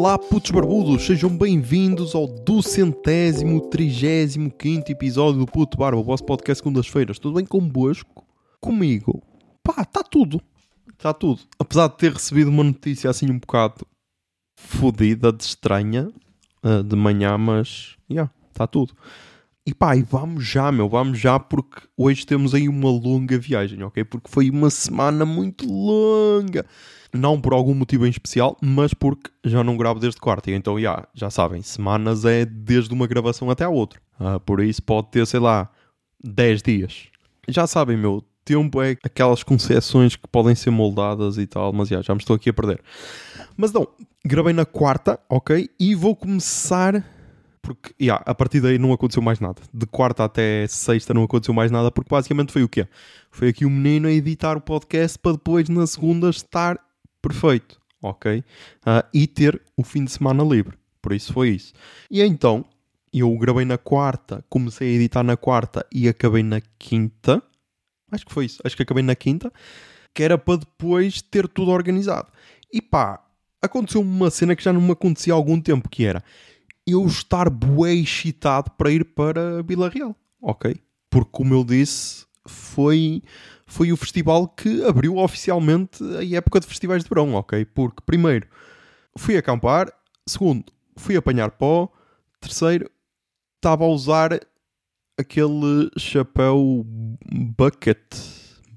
Olá, putos barbudos, sejam bem-vindos ao duzentésimo, trigésimo quinto episódio do Puto Barba, o vosso podcast segundas-feiras. Tudo bem convosco? Comigo? Pá, está tudo. Está tudo. Apesar de ter recebido uma notícia assim um bocado fodida, de estranha, uh, de manhã, mas, já, yeah, está tudo. E pá, e vamos já, meu, vamos já, porque hoje temos aí uma longa viagem, ok? Porque foi uma semana muito longa. Não por algum motivo em especial, mas porque já não gravo desde quarta. Então, já, já sabem, semanas é desde uma gravação até a outra. Ah, por isso pode ter, sei lá, 10 dias. Já sabem, meu, tempo é aquelas concessões que podem ser moldadas e tal, mas já, já me estou aqui a perder. Mas não, gravei na quarta, ok? E vou começar porque yeah, a partir daí não aconteceu mais nada. De quarta até sexta não aconteceu mais nada, porque basicamente foi o quê? Foi aqui o menino a editar o podcast para depois na segunda estar perfeito, ok? Uh, e ter o fim de semana livre. Por isso foi isso. E então, eu gravei na quarta, comecei a editar na quarta e acabei na quinta. Acho que foi isso. Acho que acabei na quinta. Que era para depois ter tudo organizado. E pá, aconteceu uma cena que já não me acontecia há algum tempo, que era eu estar bué excitado para ir para Vila Real, ok? Porque, como eu disse, foi, foi o festival que abriu oficialmente a época de festivais de verão, ok? Porque, primeiro, fui acampar, segundo, fui apanhar pó, terceiro, estava a usar aquele chapéu bucket.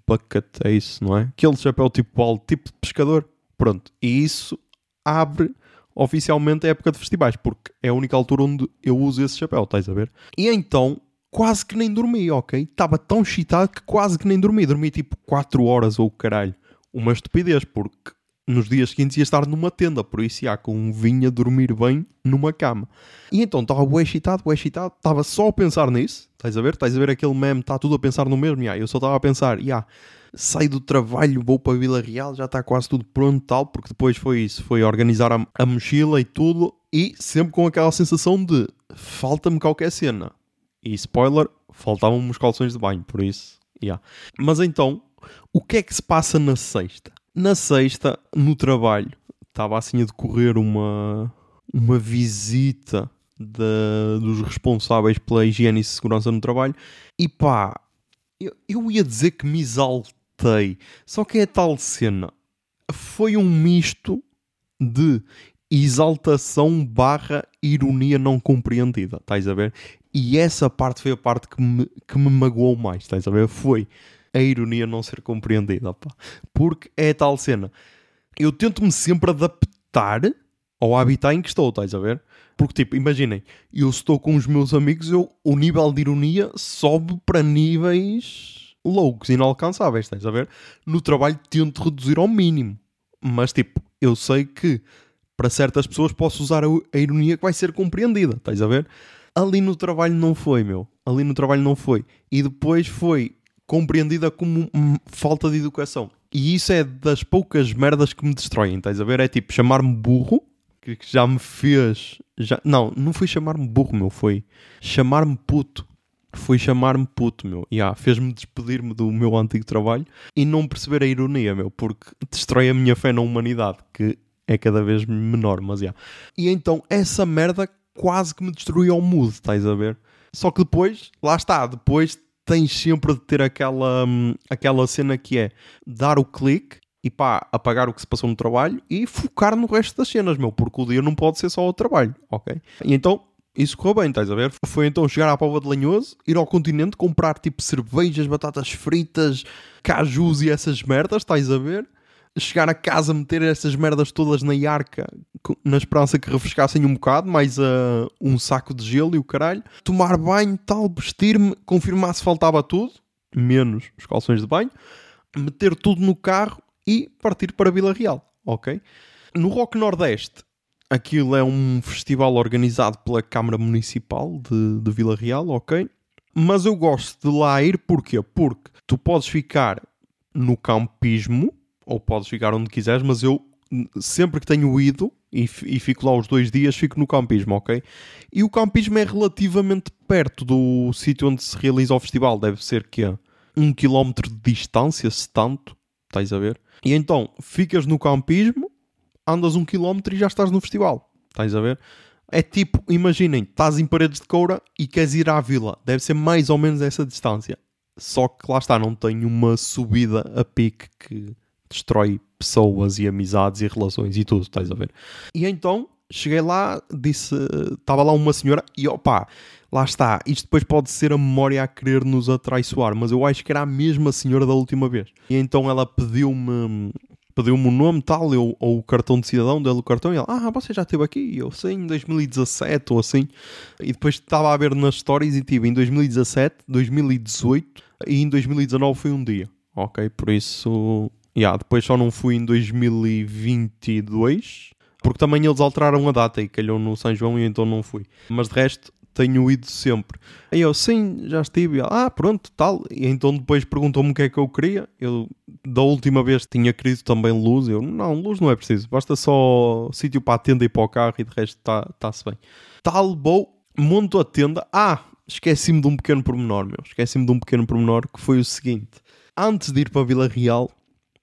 Bucket, é isso, não é? Aquele chapéu tipo tipo de pescador. Pronto, e isso abre oficialmente a época de festivais, porque é a única altura onde eu uso esse chapéu, estás a ver? E então, quase que nem dormi, ok? Estava tão excitado que quase que nem dormi. Dormi tipo 4 horas ou caralho. Uma estupidez, porque nos dias seguintes ia estar numa tenda, por isso ia com vinha dormir bem numa cama. E então estava bué excitado, bué excitado, estava só a pensar nisso, estás a ver? Estás a ver aquele meme, está tudo a pensar no mesmo, yeah, eu só estava a pensar, yeah, saio do trabalho, vou para a Vila Real, já está quase tudo pronto tal, porque depois foi isso, foi organizar a, a mochila e tudo, e sempre com aquela sensação de falta-me qualquer cena. E spoiler, faltavam-me os calções de banho, por isso, yeah. Mas então, o que é que se passa na sexta? Na sexta, no trabalho, estava assim a decorrer uma, uma visita de, dos responsáveis pela higiene e segurança no trabalho, e pá, eu, eu ia dizer que me exaltei. Só que é tal cena. Foi um misto de exaltação barra ironia não compreendida, estás a ver? E essa parte foi a parte que me, que me magoou mais, estás a ver? Foi a ironia não ser compreendida, pá. Porque é tal cena. Eu tento-me sempre adaptar ao habitat em que estou, estás a ver? Porque, tipo, imaginem, eu estou com os meus amigos, eu, o nível de ironia sobe para níveis loucos, inalcançáveis, estás a ver? No trabalho tento reduzir ao mínimo. Mas tipo, eu sei que para certas pessoas posso usar a, a ironia que vai ser compreendida, estás a ver? Ali no trabalho não foi, meu. Ali no trabalho não foi. E depois foi compreendida como falta de educação. E isso é das poucas merdas que me destroem, estás a ver? É tipo chamar-me burro, que já me fez. Já... Não, não foi chamar-me burro, meu. Foi chamar-me puto foi chamar-me puto, meu. Yeah, Fez-me despedir-me do meu antigo trabalho e não perceber a ironia, meu, porque destrói a minha fé na humanidade, que é cada vez menor, mas yeah. E então essa merda quase que me destruiu o mood, estás a ver? Só que depois, lá está, depois tens sempre de ter aquela, hum, aquela cena que é dar o clique e pá, apagar o que se passou no trabalho e focar no resto das cenas, meu, porque o dia não pode ser só o trabalho, ok? E então isso correu bem, estás a ver? Foi então chegar à Pova de Lanhoso, ir ao continente, comprar tipo cervejas, batatas fritas, cajus e essas merdas, estás a ver? Chegar a casa, meter essas merdas todas na arca, na esperança que refrescassem um bocado, mais uh, um saco de gelo e o caralho. Tomar banho, tal, vestir-me, confirmar se faltava tudo, menos os calções de banho, meter tudo no carro e partir para Vila Real, ok? No Rock Nordeste, Aquilo é um festival organizado pela Câmara Municipal de, de Vila Real, ok? Mas eu gosto de lá ir porquê? Porque tu podes ficar no campismo, ou podes ficar onde quiseres, mas eu sempre que tenho ido e, e, fico lá os dois dias, fico no campismo, ok? E o campismo é relativamente perto do sítio onde se realiza o festival, deve ser que é um quilómetro de distância, se tanto, estás a ver? E então ficas no campismo andas um quilómetro e já estás no festival. Estás a ver? É tipo, imaginem, estás em Paredes de Coura e queres ir à vila. Deve ser mais ou menos essa distância. Só que lá está, não tem uma subida a pique que destrói pessoas e amizades e relações e tudo, estás a ver? E então cheguei lá, disse, estava lá uma senhora e opá, lá está, isto depois pode ser a memória a querer nos atraiçoar, mas eu acho que era a mesma senhora da última vez. E então ela pediu-me pediu-me o nome tal, eu, ou o cartão de cidadão, deu o cartão e ela, ah, você já esteve aqui? Eu sei, em 2017 ou assim. E depois estava a ver nas stories e tive em 2017, 2018 e em 2019 foi um dia. Ok, por isso, yeah, depois só não fui em 2022 porque também eles alteraram a data e calhou no São João e então não fui. Mas de resto, tenho ido sempre. Aí eu, sim, já estive. Ah, pronto, tal. E então depois perguntou-me o que é que eu queria. Eu, da última vez, tinha querido também luz. Eu, não, luz não é preciso. Basta só sítio para a tenda e para o carro e de resto está-se bem. Tal, vou, monto a tenda. Ah, esqueci-me de um pequeno pormenor, meu. Esqueci-me de um pequeno pormenor que foi o seguinte. Antes de ir para a Vila Real,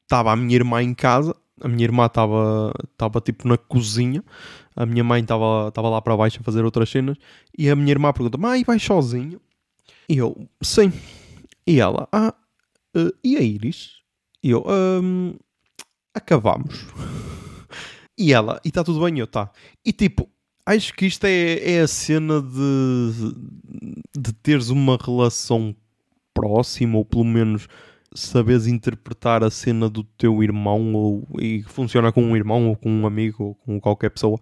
estava a minha irmã em casa a minha irmã estava estava tipo na cozinha, a minha mãe estava estava lá para baixo a fazer outras cenas e a minha irmã pergunta: "Mãe, vais sozinho?" E eu: "Sim." E ela: "Ah, uh, e a Iris?" E eu: um, "Acabamos." e ela: "E está tudo bem?" E eu: "Tá." E tipo, acho que isto é, é a cena de de teres uma relação próxima ou pelo menos saberes interpretar a cena do teu irmão ou, e funciona com um irmão ou com um amigo ou com qualquer pessoa,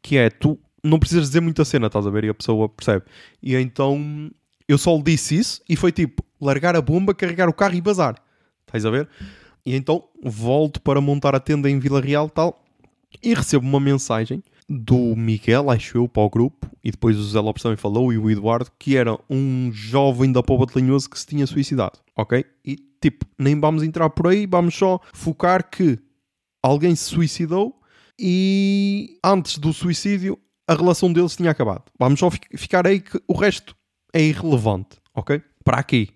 que é tu não precisas dizer muita cena, estás a ver? E a pessoa percebe. E então eu só lhe disse isso e foi tipo largar a bomba, carregar o carro e bazar. Estás a ver? E então volto para montar a tenda em Vila Real tal e recebo uma mensagem do Miguel, acho eu, para o grupo, e depois o Zé Lopes também falou, e o Eduardo, que era um jovem da Pova de Lanhoso que se tinha suicidado, ok? E tipo, nem vamos entrar por aí, vamos só focar que alguém se suicidou e antes do suicídio a relação deles tinha acabado. Vamos só ficar aí que o resto é irrelevante, ok? Para aqui,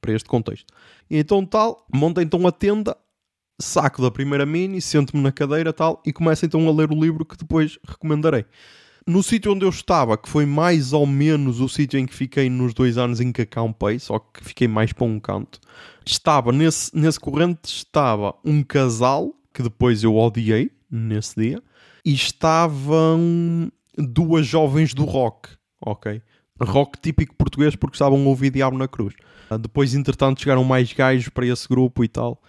para este contexto. E então tal, monta então a tenda saco da primeira mini, sento-me na cadeira tal e começo então a ler o livro que depois recomendarei. No sítio onde eu estava, que foi mais ou menos o sítio em que fiquei nos dois anos em que acampei, só que fiquei mais para um canto, estava nesse, nesse corrente estava um casal que depois eu odiei nesse dia e estavam duas jovens do rock, ok? Rock típico português porque estavam a ouvir Diabo na Cruz. Depois, entretanto, chegaram mais gajos para esse grupo e tal.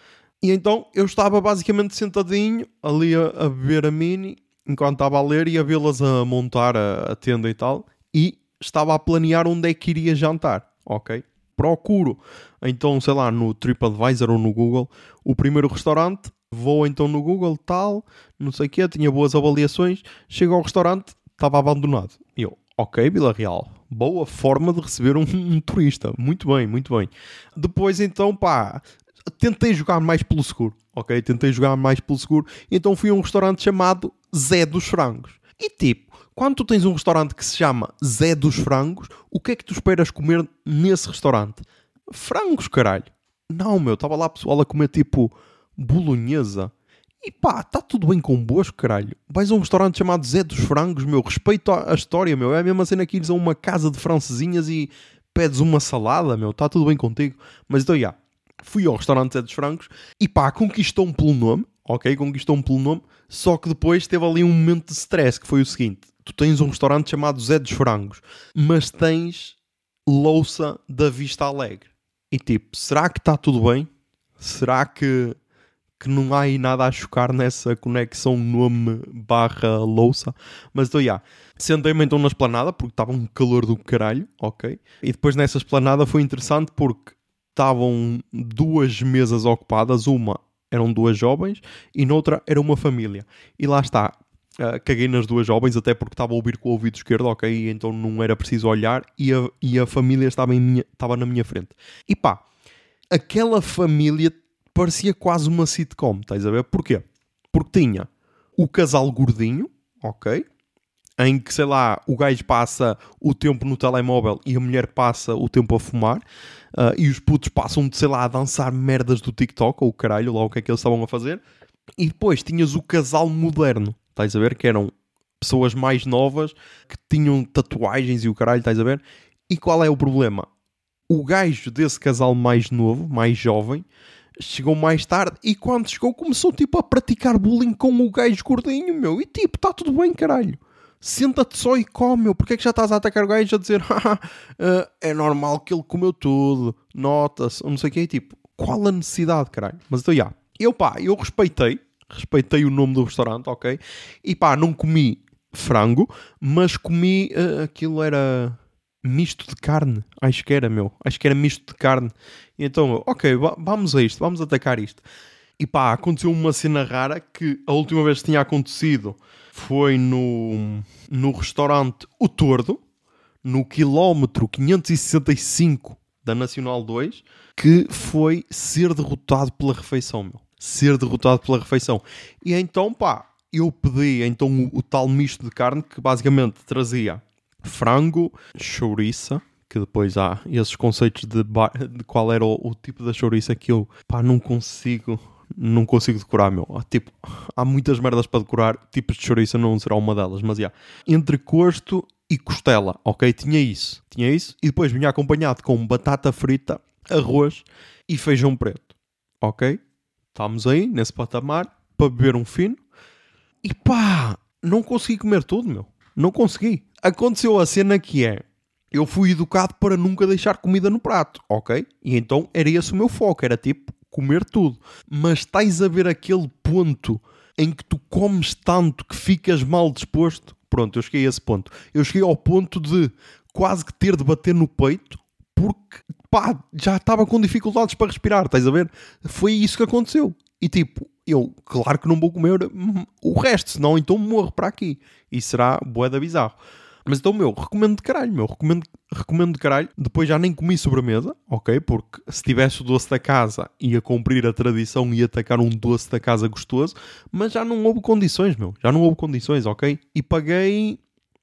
E então eu estava basicamente sentadinho ali a, a beber a mini enquanto estava a ler e a vê-las a montar a, a, tenda e tal. E estava a planear onde é que iria jantar, ok? Procuro então, sei lá, no TripAdvisor ou no Google o primeiro restaurante. Vou então no Google, tal, não sei o quê, tinha boas avaliações. Chego ao restaurante, estava abandonado. E eu, ok, Vila Real, boa forma de receber um, um, turista. Muito bem, muito bem. Depois, então, pá, tentei jogar mais pelo seguro, ok? Tentei jogar mais pelo seguro, então fui a um restaurante chamado Zé dos Frangos. E tipo, quando tu tens um restaurante que se chama Zé dos Frangos, o que é que tu esperas comer nesse restaurante? Frangos, caralho. Não, meu, estava lá pessoal a comer tipo bolonhesa. E pá, está tudo bem convosco, caralho. Vais a um restaurante chamado Zé dos Frangos, meu. Respeito a, história, meu. É a mesma cena que ires a uma casa de francesinhas e pedes uma salada, meu. Está tudo bem contigo. Mas então, já. Yeah, fui ao restaurante Zé dos Francos e pá, conquistou-me pelo nome, ok? Conquistou-me pelo nome, só que depois teve ali um momento de stress que foi o seguinte: tu tens um restaurante chamado Zé dos Frangos, mas tens louça da Vista Alegre. E tipo, será que está tudo bem? Será que, que não há aí nada a chocar nessa conexão nome barra louça? Mas então. Yeah. Sentei-me então na esplanada, porque estava um calor do caralho, ok? E depois nessa esplanada foi interessante porque estavam duas mesas ocupadas, uma eram duas jovens e noutra era uma família. E lá está, uh, caguei nas duas jovens, até porque estava a ouvir com o ouvido esquerdo, ok? Então não era preciso olhar e a, e a família estava, minha, estava na minha frente. E pá, aquela família parecia quase uma sitcom, estás a ver? Porquê? Porque tinha o casal gordinho, ok? Em que, sei lá, o gajo passa o tempo no telemóvel e a mulher passa o tempo a fumar, uh, e os putos passam, sei lá, a dançar merdas do TikTok, ou caralho, lá o que é que eles estavam a fazer. E depois tinhas o casal moderno, estás a ver? Que eram pessoas mais novas que tinham tatuagens e o caralho, estás a ver? E qual é o problema? O gajo desse casal mais novo, mais jovem, chegou mais tarde e quando chegou começou tipo a praticar bullying com o gajo gordinho, meu. E tipo, está tudo bem, caralho. Senta-te só e come, meu. Porquê é que já estás a atacar o gajo a dizer uh, é normal que ele comeu tudo, nota-se, não sei o que. tipo, qual a necessidade, caralho? Mas então, já. Eu, pá, eu respeitei, respeitei o nome do restaurante, ok? E pá, não comi frango, mas comi, uh, aquilo era misto de carne, acho que era, meu. Acho que era misto de carne. E então, ok, vamos a isto, vamos atacar isto. E pá, aconteceu uma cena rara que a última vez tinha acontecido foi no, no restaurante O Tordo, no quilómetro 565 da Nacional 2, que foi ser derrotado pela refeição, meu. Ser derrotado pela refeição. E então, pá, eu pedi então o, o tal misto de carne que basicamente trazia frango, chouriça, que depois há esses conceitos de, de qual era o, o, tipo da chouriça que eu pá, não consigo não consigo decorar, meu. Tipo, há muitas merdas para decorar, tipos de chouriça não será uma delas, mas já. Yeah. Entre costo e costela, ok? Tinha isso, tinha isso, e depois vinha acompanhado com batata frita, arroz e feijão preto, ok? Estamos aí, nesse patamar, para beber um fino, e pá, não consegui comer tudo, meu. Não consegui aconteceu a cena que é. Eu fui educado para nunca deixar comida no prato, ok? E então era esse o meu foco, era tipo comer tudo. Mas estás a ver aquele ponto em que tu comes tanto que ficas mal disposto? Pronto, eu cheguei a esse ponto. Eu cheguei ao ponto de quase que ter de bater no peito porque, pá, já estava com dificuldades para respirar, estás a ver? Foi isso que aconteceu. E tipo, eu, claro que não vou comer o resto, senão então morro para aqui. E será boeda bizarro. Mas então, meu, recomendo de caralho, meu, recomendo, recomendo de caralho. Depois já nem comi sobremesa, ok? Porque se tivesse o doce da casa, ia cumprir a tradição e atacar um doce da casa gostoso, mas já não houve condições, meu, já não houve condições, ok? E paguei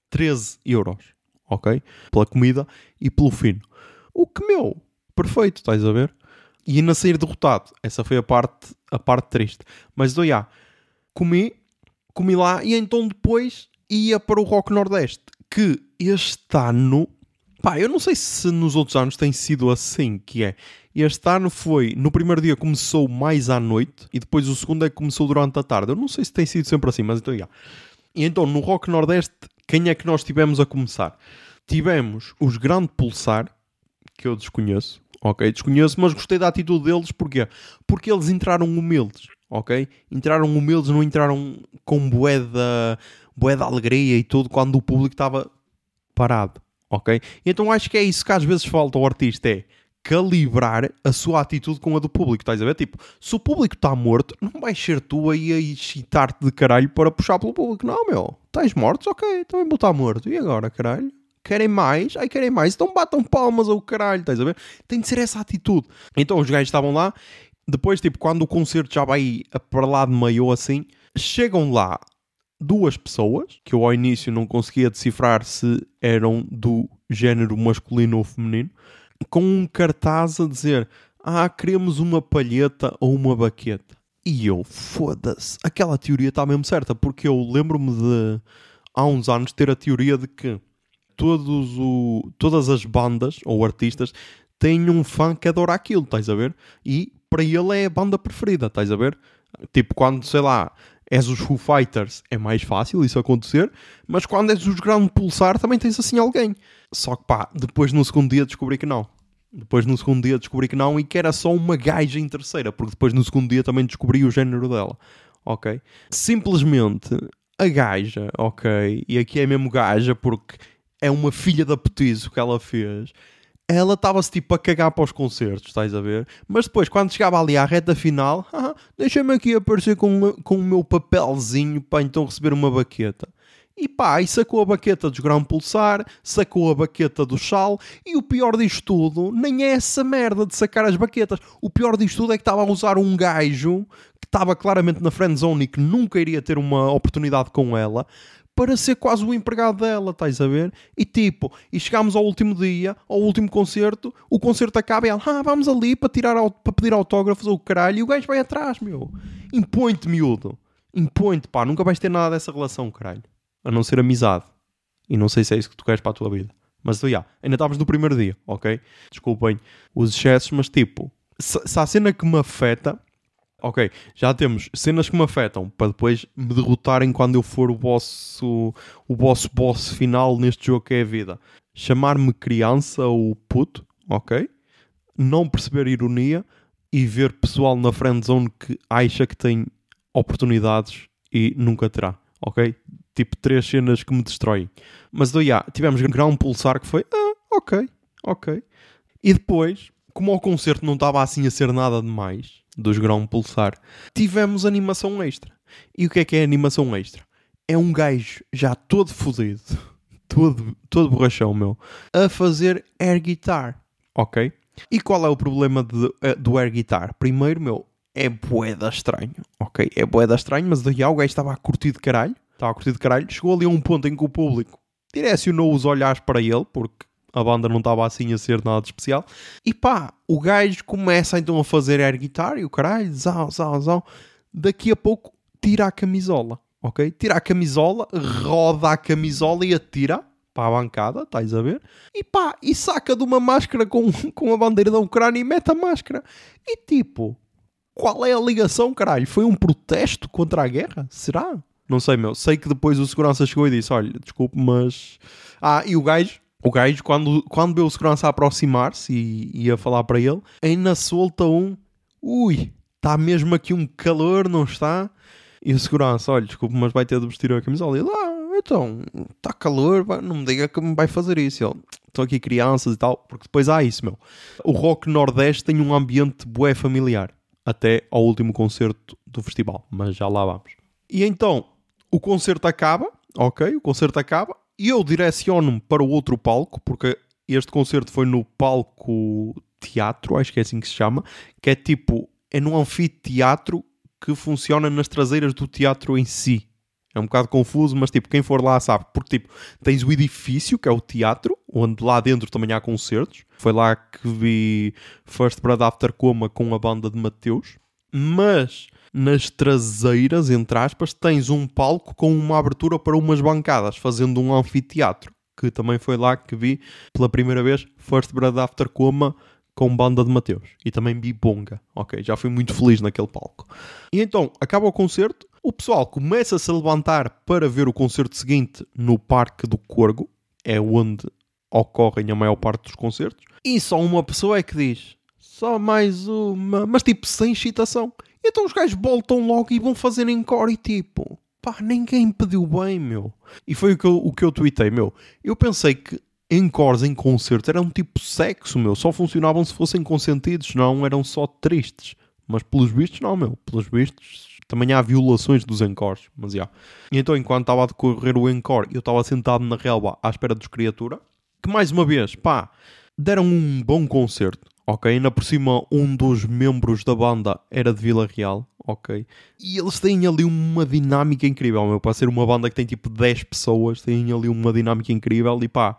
13 euros, ok? Pela comida e pelo fino. O que, meu, perfeito, estás a ver? E ainda sair derrotado. Essa foi a parte, a parte triste. Mas, então, já, comi, comi lá e então depois ia para o Rock Nordeste que este ano, pá, eu não sei se nos outros anos tem sido assim, que é, este ano foi, no primeiro dia começou mais à noite e depois o segundo é que começou durante a tarde. Eu não sei se tem sido sempre assim, mas então, já. E então, no Rock Nordeste, quem é que nós tivemos a começar? Tivemos os Grande Pulsar, que eu desconheço, ok? Desconheço, mas gostei da atitude deles, porquê? Porque eles entraram humildes, ok? Entraram humildes, não entraram com boeda bué de alegria e tudo quando o público estava parado, ok? Então acho que é isso que às vezes falta ao artista, é calibrar a sua atitude com a do público, estás a ver? Tipo, se o público está morto, não vais ser tu aí a excitar-te de caralho para puxar pelo público. Não, meu, estás morto? Ok, também vou estar morto. E agora, caralho? Querem mais? Ai, querem mais? Então batam palmas ao caralho, estás a ver? Tem de ser essa atitude. Então os gajos estavam lá, depois, tipo, quando o concerto já vai para lá de meio assim, chegam lá duas pessoas, que eu ao início não conseguia decifrar se eram do género masculino ou feminino, com um cartaz a dizer: Ah, queremos uma palheta ou uma baqueta. E eu, foda-se, aquela teoria está mesmo certa, porque eu lembro-me de há uns anos ter a teoria de que todos o, todas as bandas ou artistas têm um fã que adora aquilo, estás a ver? E para ele é a banda preferida, estás a ver? Tipo, quando, sei lá, és os Foo Fighters, é mais fácil isso acontecer, mas quando és os Grande Pulsar também tens assim alguém. Só que pá, depois no segundo dia descobri que não. Depois no segundo dia descobri que não e que era só uma gaja em terceira, porque depois no segundo dia também descobri o género dela. Ok? Simplesmente a gaja, ok? E aqui é mesmo gaja porque é uma filha da petizo que ela fez ela estava-se tipo a cagar para os concertos, estás a ver? Mas depois, quando chegava ali à reta final, ah, deixa-me aqui aparecer com, com o meu papelzinho para então receber uma baqueta. E pá, e sacou a baqueta dos grão pulsar, sacou a baqueta do chal, e o pior disto tudo nem é essa merda de sacar as baquetas. O pior disto tudo é que estava a usar um gajo que estava claramente na friend zone e que nunca iria ter uma oportunidade com ela, para ser quase o empregado dela, estás a ver? E tipo, e chegámos ao último dia, ao último concerto, o concerto acaba e ela, ah, vamos ali para, tirar, para pedir autógrafos ou o caralho, e o gajo vai atrás, meu. Impõe-te, miúdo. Impõe-te, pá, nunca vais ter nada dessa relação, caralho. A não ser amizade. E não sei se é isso que tu queres para a tua vida. Mas, então, yeah, ainda estavas no primeiro dia, ok? Desculpem os excessos, mas tipo, se, se há cena que me afeta ok, já temos cenas que me afetam para depois me derrotarem quando eu for o boss, o, o boss final neste jogo que é a vida. Chamar-me criança ou puto, ok? Não perceber ironia e ver pessoal na friend zone que acha que tem oportunidades e nunca terá, ok? Tipo, três cenas que me destroem. Mas, do, yeah, tivemos grão pulsar que foi, ah, ok, ok. E depois, como o concerto não estava assim a ser nada demais, dos grão pulsar, tivemos animação extra. E o que é que é animação extra? É um gajo já todo fodido, todo, todo borrachão, meu, a fazer air guitar, ok? E qual é o problema de, uh, do air guitar? Primeiro, meu, é boeda estranho, ok? É boeda estranho, mas daí o gajo estava a curtir de caralho, estava a curtir de caralho, chegou ali a um ponto em que o público direcionou os olhares para ele, porque a banda não estava assim a ser nada especial. E pá, o gajo começa então a fazer air guitar e o caralho, zau, zau, zau. Daqui a pouco tira a camisola, ok? Tira a camisola, roda a camisola e atira para a bancada, estás a ver? E pá, e saca de uma máscara com, com a bandeira da Ucrânia e mete a máscara. E tipo, qual é a ligação, caralho? Foi um protesto contra a guerra? Será? Não sei, meu. Sei que depois o segurança chegou e disse: Olha, desculpe, mas. Ah, e o gajo o gajo, quando, quando vê o segurança aproximar-se e ia falar para ele, ainda solta um ui, está mesmo aqui um calor, não está? E o segurança, olha, desculpe, mas vai ter de vestir a camisola. E ele, ah, então, está calor, não me diga que me vai fazer isso. Ele, estou aqui crianças e tal, porque depois há isso, meu. O rock nordeste tem um ambiente bué familiar, até ao último concerto do festival, mas já lá vamos. E então, o concerto acaba, ok, o concerto acaba, eu direciono-me para o outro palco, porque este concerto foi no palco teatro, acho que é assim que se chama, que é tipo, é num anfiteatro que funciona nas traseiras do teatro em si. É um bocado confuso, mas tipo, quem for lá sabe. Porque tipo, tens o edifício, que é o teatro, onde lá dentro também há concertos. Foi lá que vi First Blood After Coma com a banda de Mateus. Mas nas traseiras, entre aspas, tens um palco com uma abertura para umas bancadas, fazendo um anfiteatro. Que também foi lá que vi pela primeira vez First Blood After Coma com banda de Mateus. E também vi Bonga. Ok, já fui muito feliz naquele palco. E então, acaba o concerto, o pessoal começa a se levantar para ver o concerto seguinte no Parque do Corgo. É onde ocorrem a maior parte dos concertos. E só uma pessoa é que diz: só mais uma. Mas tipo, sem excitação. Então os gajos voltam logo e vão fazer encore e tipo, pá, ninguém pediu bem, meu. E foi o que eu, o que eu tuitei, meu. Eu pensei que encores em concertos eram tipo sexo, meu. Só funcionavam se fossem consentidos, não eram só tristes. Mas pelos vistos, não, meu. Pelos vistos, também há violações dos encores. Mas já. Então, enquanto estava a decorrer o encore, eu estava sentado na relva à espera dos criatura. Que mais uma vez, pá, deram um bom concerto ok? Ainda por cima, um dos membros da banda era de Vila Real, ok? E eles têm ali uma dinâmica incrível, meu. Para ser uma banda que tem tipo 10 pessoas, têm ali uma dinâmica incrível. E pá,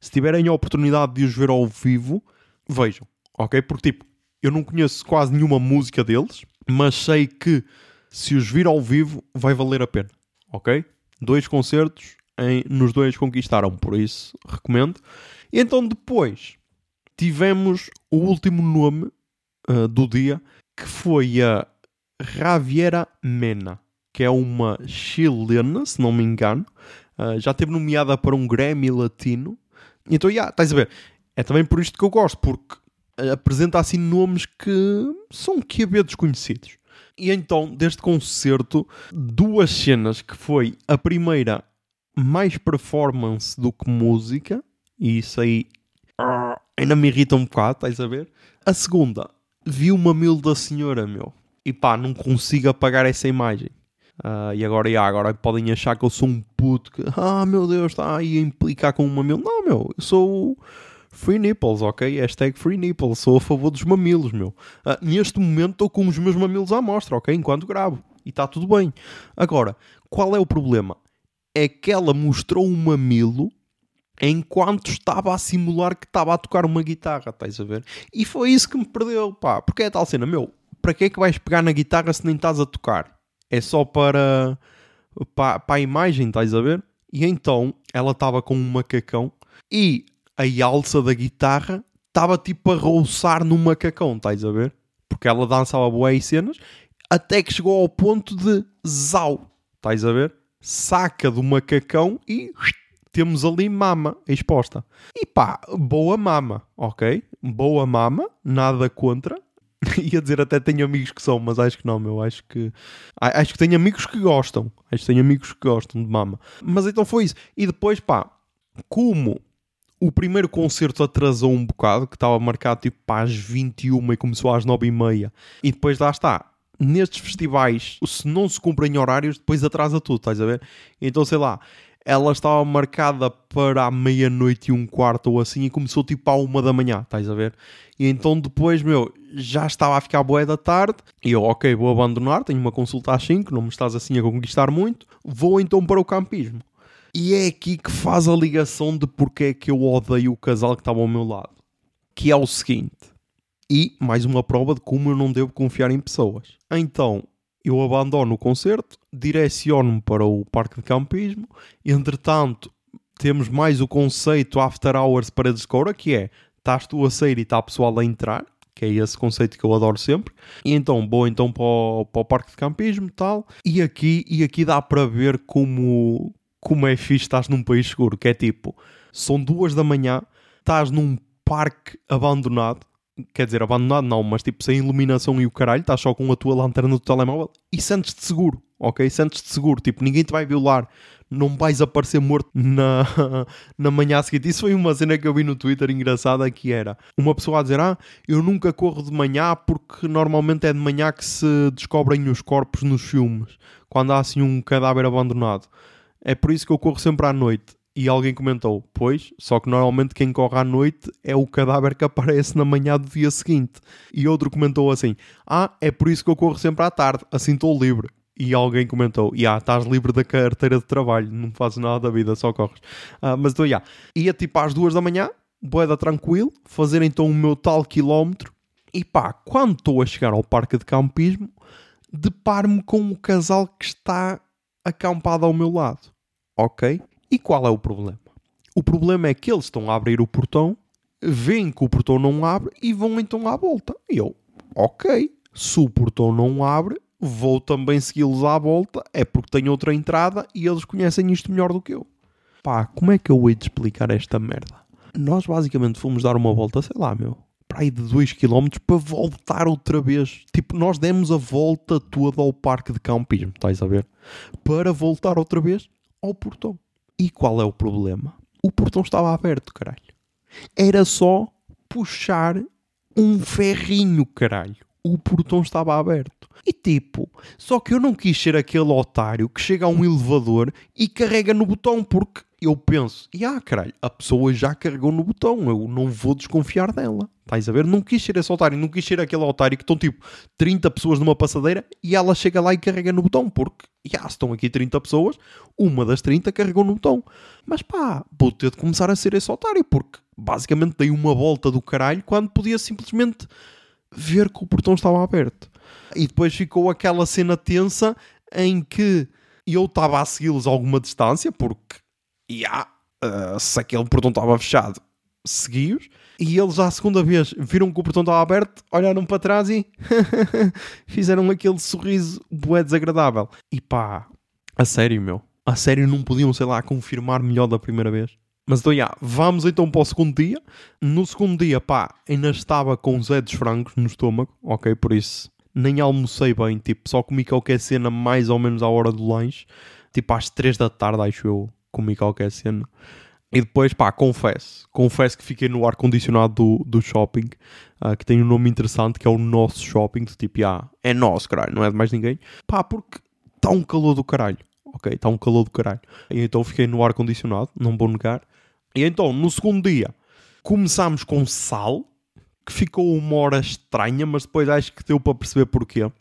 se tiverem a oportunidade de os ver ao vivo, vejam, ok? Porque tipo, eu não conheço quase nenhuma música deles, mas sei que se os vir ao vivo, vai valer a pena, ok? Dois concertos, em, nos dois conquistaram, por isso recomendo. E então depois tivemos o último nome uh, do dia, que foi a Javiera Mena, que é uma chilena, se não me engano. Uh, já teve nomeada para um Grammy Latino. Então, já, yeah, estás a ver? É também por isto que eu gosto, porque apresenta assim nomes que são que haver desconhecidos. E então, deste concerto, duas cenas que foi a primeira mais performance do que música, e isso aí ainda me irrita um bocado, estás a ver? A segunda, vi uma mil da senhora, meu. E pá, não consigo apagar essa imagem. Uh, e agora, yeah, agora podem achar que eu sou um puto que, ah meu Deus, está aí a implicar com uma mil. Não, meu, eu sou, Free nipples, ok? Hashtag free nipples. Sou a favor dos mamilos, meu. Uh, neste momento estou com os meus mamilos à mostra, ok? Enquanto gravo. E está tudo bem. Agora, qual é o problema? É que ela mostrou um mamilo enquanto estava a simular que estava a tocar uma guitarra, estás a ver? E foi isso que me perdeu, pá. Porque é tal cena, meu, para que é que vais pegar na guitarra se nem estás a tocar? É só para, para, para a imagem, estás a ver? E então ela estava com um macacão e a alça da guitarra estava tipo a roçar no macacão, estás a ver? Porque ela dançava boas cenas até que chegou ao ponto de zau, estás a ver? Saca do macacão e temos ali mama exposta. E pá, boa mama, ok? Boa mama, nada contra. Ia dizer até tenho amigos que são, mas acho que não, meu. Acho que acho que tenho amigos que gostam. Acho que tenho amigos que gostam de mama. Mas então foi isso. E depois, pá, como o primeiro concerto atrasou um bocado, que estava marcado tipo para as 21 e começou às 9 e meia. E depois lá está. Nestes festivais, se não se cumprem horários, depois atrasa tudo, estás a ver? Então sei lá, ela estava marcada para a meia-noite e um quarto ou assim e começou tipo à uma da manhã, estás a ver? E então depois, meu, já estava a ficar boa da tarde e eu, ok, vou abandonar, tenho uma consulta às 5, não me estás assim a conquistar muito, vou então para o campismo. E é aqui que faz a ligação de porque é que eu odeio o casal que estava ao meu lado. Que é o seguinte, e mais uma prova de como eu não devo confiar em pessoas. Então, eu abandono o concerto, direciono-me para o parque de campismo, entretanto, temos mais o conceito After Hours para Descoura, que é, estás tu a sair e está a pessoal a entrar, que é esse conceito que eu adoro sempre. E então, vou então para o, para o parque de campismo tal, e aqui, e aqui dá para ver como, como é fixe estás num país seguro, que é tipo, são duas da manhã, estás num parque abandonado, quer dizer, abandonado não, mas tipo sem iluminação e o caralho, estás só com a tua lanterna do telemóvel e sentes-te seguro, ok? Sentes-te seguro, tipo, ninguém te vai violar, não vais aparecer morto na, na manhã seguinte. Isso foi uma cena que eu vi no Twitter engraçada que era uma pessoa a dizer: Ah, eu nunca corro de manhã porque normalmente é de manhã que se descobrem os corpos nos filmes, quando há assim um cadáver abandonado. É por isso que eu corro sempre à noite. E alguém comentou: Pois, só que normalmente quem corre à noite é o cadáver que aparece na manhã do dia seguinte. E outro comentou assim: Ah, é por isso que eu corro sempre à tarde, assim estou livre. E alguém comentou: Ya, yeah, estás livre da carteira de trabalho, não fazes nada da vida, só corres. Ah, mas então, ya, yeah. ia tipo às duas da manhã, boeda tranquilo, fazer então o meu tal quilómetro. E pá, quando estou a chegar ao parque de campismo, deparo-me com o casal que está acampado ao meu lado. Ok? E qual é o problema? O problema é que eles estão a abrir o portão, veem que o portão não abre e vão então à volta. E eu, ok, se o portão não abre, vou também segui-los à volta, é porque tem outra entrada e eles conhecem isto melhor do que eu. Pá, como é que eu hei de explicar esta merda? Nós basicamente fomos dar uma volta, sei lá, meu, para aí de 2km para voltar outra vez. Tipo, nós demos a volta toda ao parque de campismo, estás a ver? Para voltar outra vez ao portão. E qual é o problema? O portão estava aberto, caralho. Era só puxar um ferrinho, caralho. O portão estava aberto. E tipo, só que eu não quis ser aquele otário que chega a um elevador e carrega no botão, porque eu penso, e ah, caralho, a pessoa já carregou no botão, eu não vou desconfiar dela. Estás a ver? Não quis ser esse otário, não quis ser aquele otário que estão tipo 30 pessoas numa passadeira e ela chega lá e carrega no botão, porque já estão aqui 30 pessoas, uma das 30 carregou no botão. Mas pá, vou ter de começar a ser esse otário, porque basicamente dei uma volta do caralho quando podia simplesmente ver que o portão estava aberto. E depois ficou aquela cena tensa em que eu estava a segui-los a alguma distância, porque yeah, uh, se aquele portão estava fechado, segui-os. E eles, à segunda vez, viram que o portão estava aberto, olharam para trás e fizeram aquele sorriso bué desagradável. E pá, a sério, meu. A sério, não podiam, sei lá, confirmar melhor da primeira vez. Mas então, já, vamos então para o segundo dia. No segundo dia, pá, ainda estava com Zé dos frangos no estômago, ok? Por isso, nem almocei bem, tipo, só comi qualquer cena mais ou menos à hora do lanche. Tipo, às 3 da tarde, acho eu, comi qualquer cena. E depois, pá, confesso, confesso que fiquei no ar-condicionado do, do shopping, uh, que tem um nome interessante, que é o nosso shopping, de tipo, ah, é nosso, caralho, não é de mais ninguém. Pá, porque está um calor do caralho, ok? Está um calor do caralho. E então fiquei no ar-condicionado, não vou negar. E então, no segundo dia, Começámos com Sal, que ficou uma hora estranha, mas depois acho que deu para perceber porquê. Uh,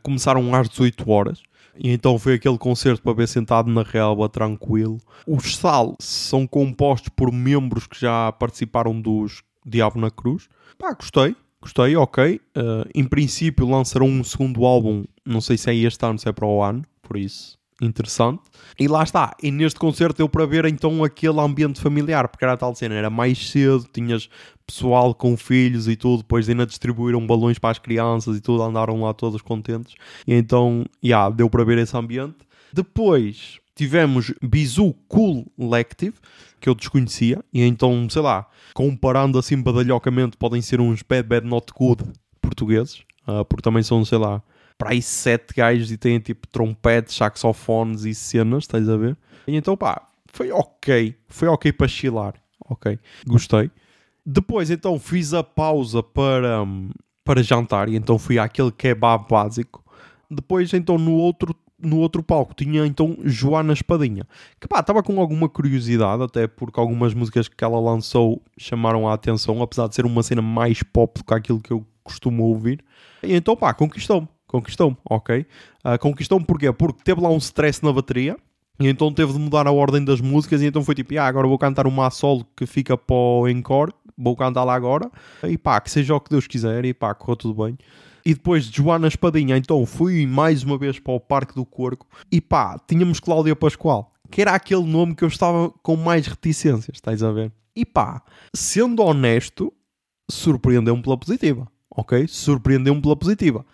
começaram às 18 horas. E então foi aquele concerto para ver sentado na relva, tranquilo. Os Sal são compostos por membros que já participaram dos Diabo na Cruz. Pá, gostei. Gostei, ok. Uh, em princípio lançaram um segundo álbum, não sei se é este ano, se é para o ano, por isso interessante. E lá está, e neste concerto deu para ver então aquele ambiente familiar, porque era tal cena, era mais cedo, tinhas pessoal com filhos e tudo, depois ainda distribuíram balões para as crianças e tudo, andaram lá todos contentes. E então, já, yeah, deu para ver esse ambiente. Depois tivemos Bizu Collective, que eu desconhecia, e então, sei lá, comparando assim badalhocamente, podem ser uns Bad Bad Not Good portugueses, uh, porque também são, sei lá, para aí sete gajos e têm tipo trompetes, saxofones e cenas, estás a ver? E então pá, foi ok, foi ok para chilar, ok, gostei. Depois então fiz a pausa para, para jantar e então fui àquele kebab básico. Depois então no outro no outro palco tinha então Joana Espadinha, que pá, estava com alguma curiosidade, até porque algumas músicas que ela lançou chamaram a atenção, apesar de ser uma cena mais pop do que aquilo que eu costumo ouvir. E então pá, conquistou-me. Conquistou-me, ok? Uh, Conquistou-me porquê? Porque teve lá um stress na bateria e então teve de mudar a ordem das músicas e então foi tipo, ah, agora vou cantar uma solo que fica para o encore, vou cantar lá agora e pá, que seja o que Deus quiser e pá, correu tudo bem. E depois de Joana Espadinha, então fui mais uma vez para o Parque do Corco e pá, tínhamos Cláudia Pascoal, que era aquele nome que eu estava com mais reticências, estás a ver? E pá, sendo honesto, surpreendeu-me pela positiva, ok? Surpreendeu-me pela positiva.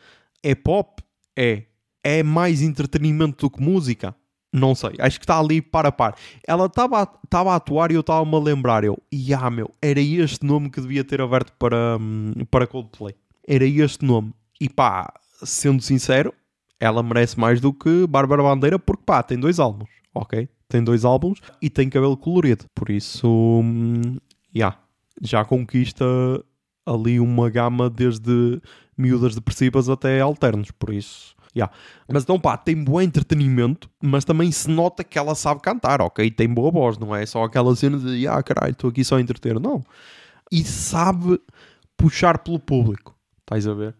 É pop? É. É mais entretenimento do que música? Não sei. Acho que está ali par a par. Ela estava a atuar e eu estava-me a lembrar. Eu, e ah, meu, era este nome que devia ter aberto para, hum, para Coldplay. Era este nome. E pá, sendo sincero, ela merece mais do que Bárbara Bandeira porque pá, tem dois álbuns, ok? Tem dois álbuns e tem cabelo colorido. Por isso, hum, yeah, já conquista ali uma gama desde miúdas depressivas até alternos, por isso. Yeah. Mas então pá, tem bom entretenimento, mas também se nota que ela sabe cantar, ok? Tem boa voz, não é só aquela cena de ah caralho, estou aqui só a entreter, não. E sabe puxar pelo público, estás a ver?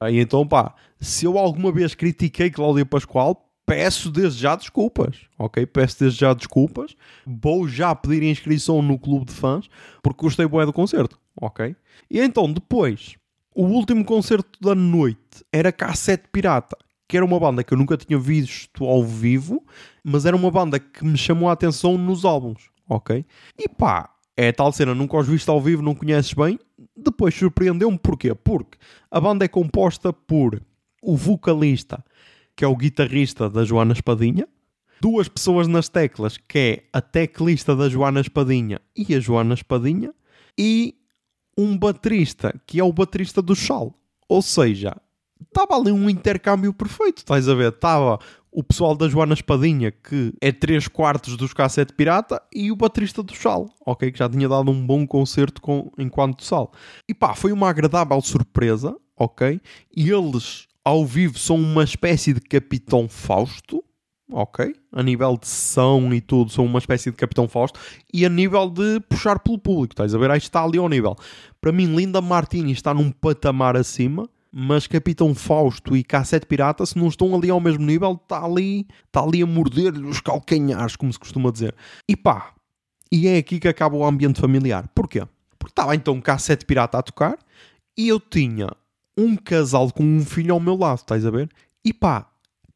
Aí então pá, se eu alguma vez critiquei Cláudia Pascoal, peço desde já desculpas, ok? Peço desde já desculpas. Vou já pedir inscrição no clube de fãs, porque gostei bué do concerto, ok? E então depois o último concerto da noite era Cassete Pirata, que era uma banda que eu nunca tinha visto ao vivo, mas era uma banda que me chamou a atenção nos álbuns, ok? E pá, é tal cena, nunca os viste ao vivo, não conheces bem. Depois surpreendeu-me porquê? Porque a banda é composta por o vocalista, que é o guitarrista da Joana Espadinha, duas pessoas nas teclas, que é a teclista da Joana Espadinha e a Joana Espadinha, e um baterista que é o baterista do Chal. Ou seja, estava ali um intercâmbio perfeito, estás a ver? Estava o pessoal da Joana Espadinha, que é 3 quartos dos cassete pirata, e o baterista do Chal, ok? Que já tinha dado um bom concerto com, enquanto Sal. E pá, foi uma agradável surpresa, ok? E eles, ao vivo, são uma espécie de Capitão Fausto, ok? A nível de sessão e tudo, são uma espécie de Capitão Fausto. E a nível de puxar pelo público, estás a ver? Aí está ali ao nível. Para mim, Linda Martini está num patamar acima, mas Capitão Fausto e Cassete Pirata, se não estão ali ao mesmo nível, está ali, está ali a morder-lhe os calcanhares, como se costuma dizer. E pá, e é aqui que acaba o ambiente familiar. Porquê? Porque estava então Cassete Pirata a tocar e eu tinha um casal com um filho ao meu lado, estás a ver? E pá,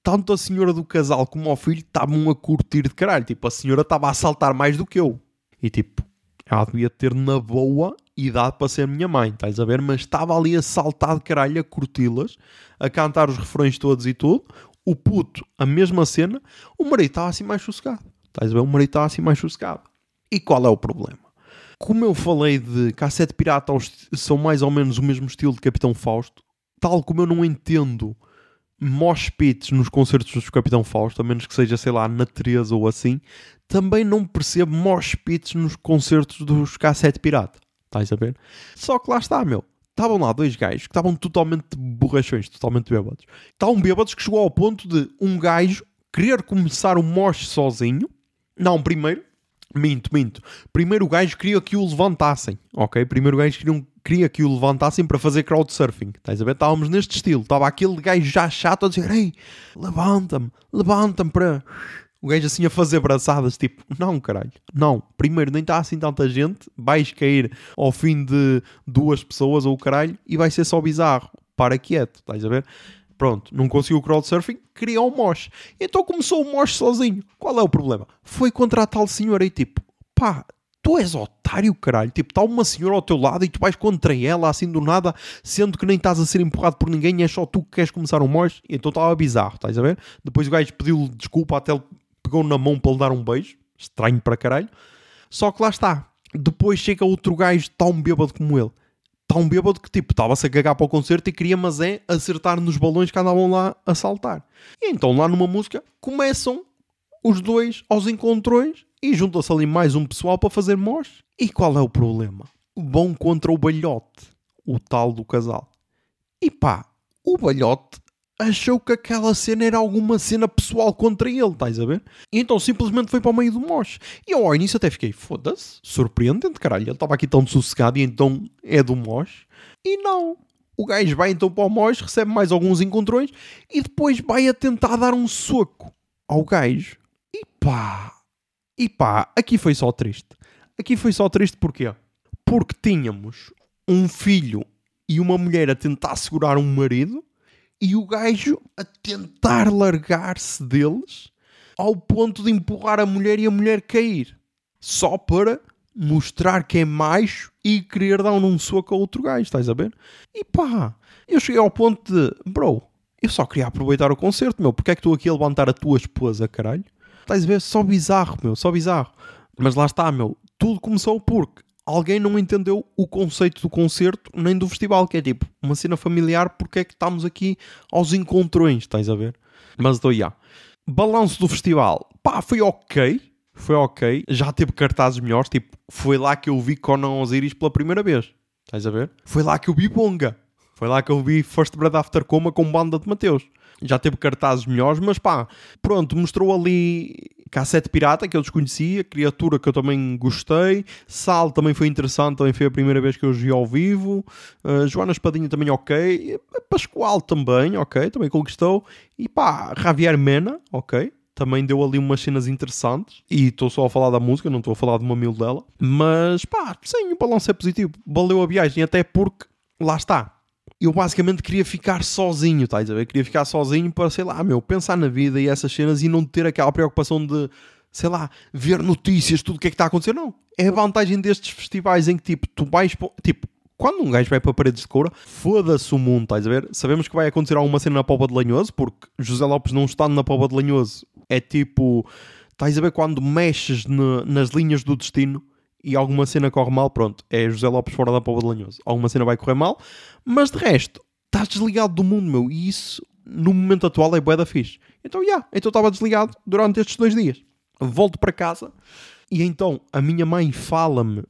tanto a senhora do casal como o filho estavam a curtir de caralho. Tipo, a senhora estava a saltar mais do que eu. E tipo, ela devia ter na boa idade para ser minha mãe, estás a ver? Mas estava ali a saltar de caralho, a curti-las, a cantar os refrões todos e tudo. O puto, a mesma cena. O marido estava assim mais sossegado. Estás a ver? O marido estava assim mais sossegado. E qual é o problema? Como eu falei de Cassete Pirata são mais ou menos o mesmo estilo de Capitão Fausto, tal como eu não entendo mosh pits nos concertos do Capitão Fausto, a menos que seja, sei lá, na Teresa ou assim, também não percebo mosh pits nos concertos dos Cassete Pirata. Estás a ver? Só que lá está, meu. Estavam lá dois gajos que estavam totalmente borrachões, totalmente bêbados. Estavam bêbados que chegou ao ponto de um gajo querer começar o mosh sozinho. Não, primeiro, Minto, minto. Primeiro o gajo queria que o levantassem, ok? Primeiro o gajo queria, queria que o levantassem para fazer crowdsurfing. Estás a ver? Estávamos neste estilo. Estava aquele gajo já chato a dizer: Ei, levanta-me, levanta-me para. O gajo assim a fazer braçadas, tipo, não, caralho, não. Primeiro, nem está assim tanta gente, vais cair ao fim de duas pessoas ou o caralho e vai ser só bizarro. Para quieto, estás a ver? Pronto, não conseguiu o crowdsurfing, criou um mosh. Então começou o mosh sozinho. Qual é o problema? Foi contra a tal senhora e tipo, pá, tu és otário, caralho. Tipo, está uma senhora ao teu lado e tu vais contra ela assim do nada, sendo que nem estás a ser empurrado por ninguém e é só tu que queres começar um mosh. Então estava bizarro, estás a ver? Depois o gajo pediu desculpa, até ele pegou na mão para lhe dar um beijo. Estranho para caralho. Só que lá está. Depois chega outro gajo tão bêbado como ele um bêbado que tipo estava-se a cagar para o concerto e queria, mas é acertar nos balões que andavam lá a saltar. E então lá numa música começam os dois aos encontrões e junta-se ali mais um pessoal para fazer mosh. E qual é o problema? Vão contra o balhote, o tal do casal. E pá, o balhote achou que aquela cena era alguma cena pessoal contra ele, estás a ver? E então simplesmente foi para o meio do mosh. E eu ao início até fiquei, foda-se, surpreendente, caralho, ele estava aqui tão sossegado e então é do mosh. E não. O gajo vai então para o mosh, recebe mais alguns encontrões e depois vai a tentar dar um soco ao gajo. E pá, e pá, aqui foi só triste. Aqui foi só triste porquê? Porque tínhamos um filho e uma mulher a tentar segurar um marido e o gajo a tentar largar-se deles ao ponto de empurrar a mulher e a mulher cair. Só para mostrar que é macho e querer dar um soco a outro gajo, estás a ver? E pá, eu cheguei ao ponto de, bro, eu só queria aproveitar o concerto, meu, porque é que estou aqui a levantar a tua esposa, caralho? Estás a ver? Só bizarro, meu, só bizarro. Mas lá está, meu, tudo começou porque alguém não entendeu o conceito do concerto nem do festival, que é tipo uma cena familiar, porque é que estamos aqui aos encontrões, estás a ver? Mas dou já. Balanço do festival, pá, foi ok, foi ok, já teve cartazes melhores, tipo, foi lá que eu vi Conan Osiris pela primeira vez, estás a ver? Foi lá que eu vi Bonga, foi lá que eu vi First Bread After Coma com banda de Mateus. Já teve cartazes melhores, mas pá, pronto, mostrou ali Cassete Pirata, que eu desconhecia, Criatura, que eu também gostei, Sal também foi interessante, também foi a primeira vez que eu vi ao vivo, uh, Joana Espadinha também ok, Pascoal também, ok, também conquistou, e pá, Javier Mena, ok, também deu ali umas cenas interessantes. E estou só a falar da música, não estou a falar de uma mil dela. Mas pá, sim, o balanço é positivo. Valeu a viagem, até porque lá está eu basicamente queria ficar sozinho, estás a ver? Queria ficar sozinho para, sei lá, meu, pensar na vida e essas cenas e não ter aquela preocupação de, sei lá, ver notícias, tudo o que é que está a acontecer. Não. É a vantagem destes festivais em que, tipo, tu vais. Tipo, quando um gajo vai para paredes de coura, foda-se o mundo, estás a ver? Sabemos que vai acontecer alguma cena na Popa de Lanhoso, porque José Lopes não estando na Popa de Lanhoso é tipo. Estás a ver quando mexes nas linhas do destino e alguma cena corre mal, pronto, é José Lopes fora da Póvoa de Lanhoso. Alguma cena vai correr mal, mas de resto, estás desligado do mundo, meu, e isso no momento atual é bué da fixe. Então, já, yeah, então estava desligado durante estes dois dias. Volto para casa e então a minha mãe fala-me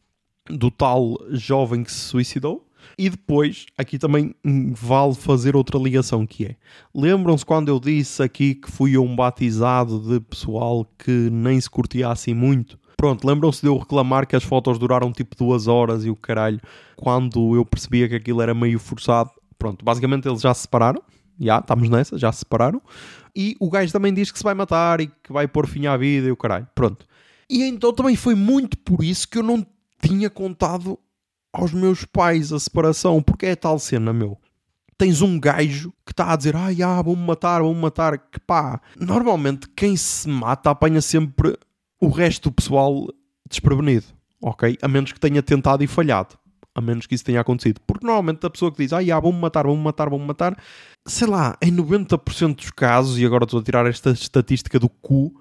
do tal jovem que se suicidou. E depois, aqui também vale fazer outra ligação que é. Lembram-se quando eu disse aqui que fui um batizado de pessoal que nem se curtia assim muito? Pronto, lembram-se de eu reclamar que as fotos duraram tipo duas horas e o caralho, quando eu percebia que aquilo era meio forçado. Pronto, basicamente eles já se separaram. Já, estamos nessa, já se separaram. E o gajo também diz que se vai matar e que vai pôr fim à vida e o caralho. Pronto. E então também foi muito por isso que eu não tinha contado aos meus pais a separação, porque é tal cena, meu. Tens um gajo que está a dizer, ah, já, vamos matar, vamos matar, que pá, normalmente quem se mata apanha sempre o resto do pessoal desprevenido, ok? A menos que tenha tentado e falhado. A menos que isso tenha acontecido. Porque normalmente a pessoa que diz, ah, yeah, vão-me matar, vão-me matar, vão-me matar, sei lá, em 90% dos casos, e agora estou a tirar esta estatística do cu,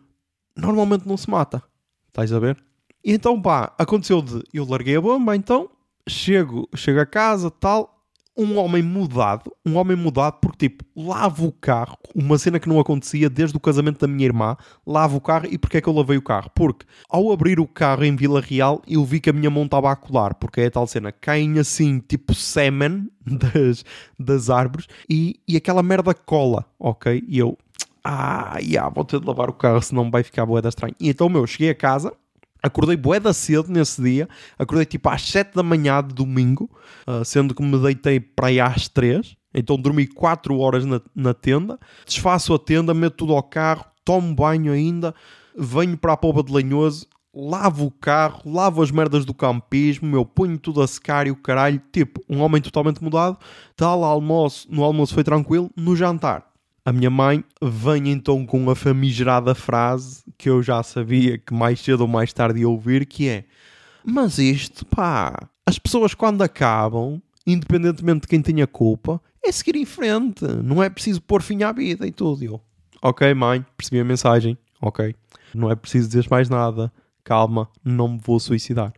normalmente não se mata. Estás a ver? E então, pá, aconteceu de eu larguei a bomba, então chego, chego a casa, tal, um homem mudado, um homem mudado porque tipo, lavo o carro, uma cena que não acontecia desde o casamento da minha irmã, lavo o carro e porque é que eu lavei o carro? Porque ao abrir o carro em Vila Real eu vi que a minha mão estava a colar, porque é a tal cena, caem assim tipo semen das, das árvores e, e aquela merda cola, ok? E eu, ah, yeah, vou ter de lavar o carro senão vai ficar boeda estranho. E então, meu, cheguei a casa, Acordei bué da cedo nesse dia, acordei tipo às 7 da manhã de domingo, uh, sendo que me deitei para aí às 3, então dormi 4 horas na, na tenda, desfaço a tenda, meto tudo ao carro, tomo banho ainda, venho para a Poba de Lanhoso, lavo o carro, lavo as merdas do campismo, meu, ponho tudo a secar e o caralho, tipo, um homem totalmente mudado, tal almoço, no almoço foi tranquilo, no jantar a minha mãe vem então com a famigerada frase que eu já sabia que mais cedo ou mais tarde ia ouvir, que é mas isto, pá, as pessoas quando acabam, independentemente de quem tenha culpa, é seguir em frente, não é preciso pôr fim à vida e tudo. Eu, ok mãe, percebi a mensagem, ok, não é preciso dizer mais nada, calma, não me vou suicidar.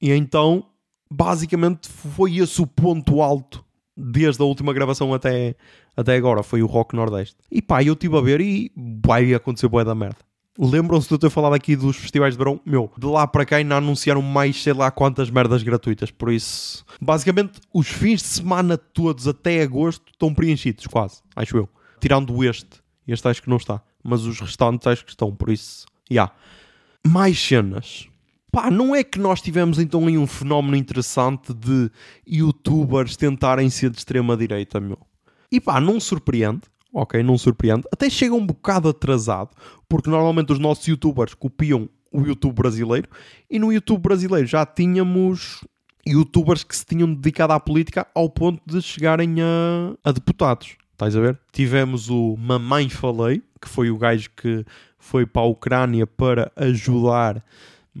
E então, basicamente foi esse o ponto alto desde a última gravação até, até agora, foi o Rock Nordeste. E pá, eu estive a ver e vai acontecer boa da merda. Lembram-se de eu ter falado aqui dos festivais de verão? Meu, de lá para cá ainda anunciaram mais sei lá quantas merdas gratuitas. Por isso, basicamente, os fins de semana todos até agosto estão preenchidos, quase, acho eu. Tirando este. Este acho que não está. Mas os restantes acho que estão, por isso, já. Yeah. Mais cenas. Pá, não é que nós tivemos então aí um fenómeno interessante de youtubers tentarem ser de extrema-direita, meu. E pá, não surpreende, ok? Não surpreende. Até chega um bocado atrasado, porque normalmente os nossos youtubers copiam o YouTube brasileiro e no YouTube brasileiro já tínhamos youtubers que se tinham dedicado à política ao ponto de chegarem a, a deputados. Estás a ver? Tivemos o Mamãe Falei, que foi o gajo que foi para a Ucrânia para ajudar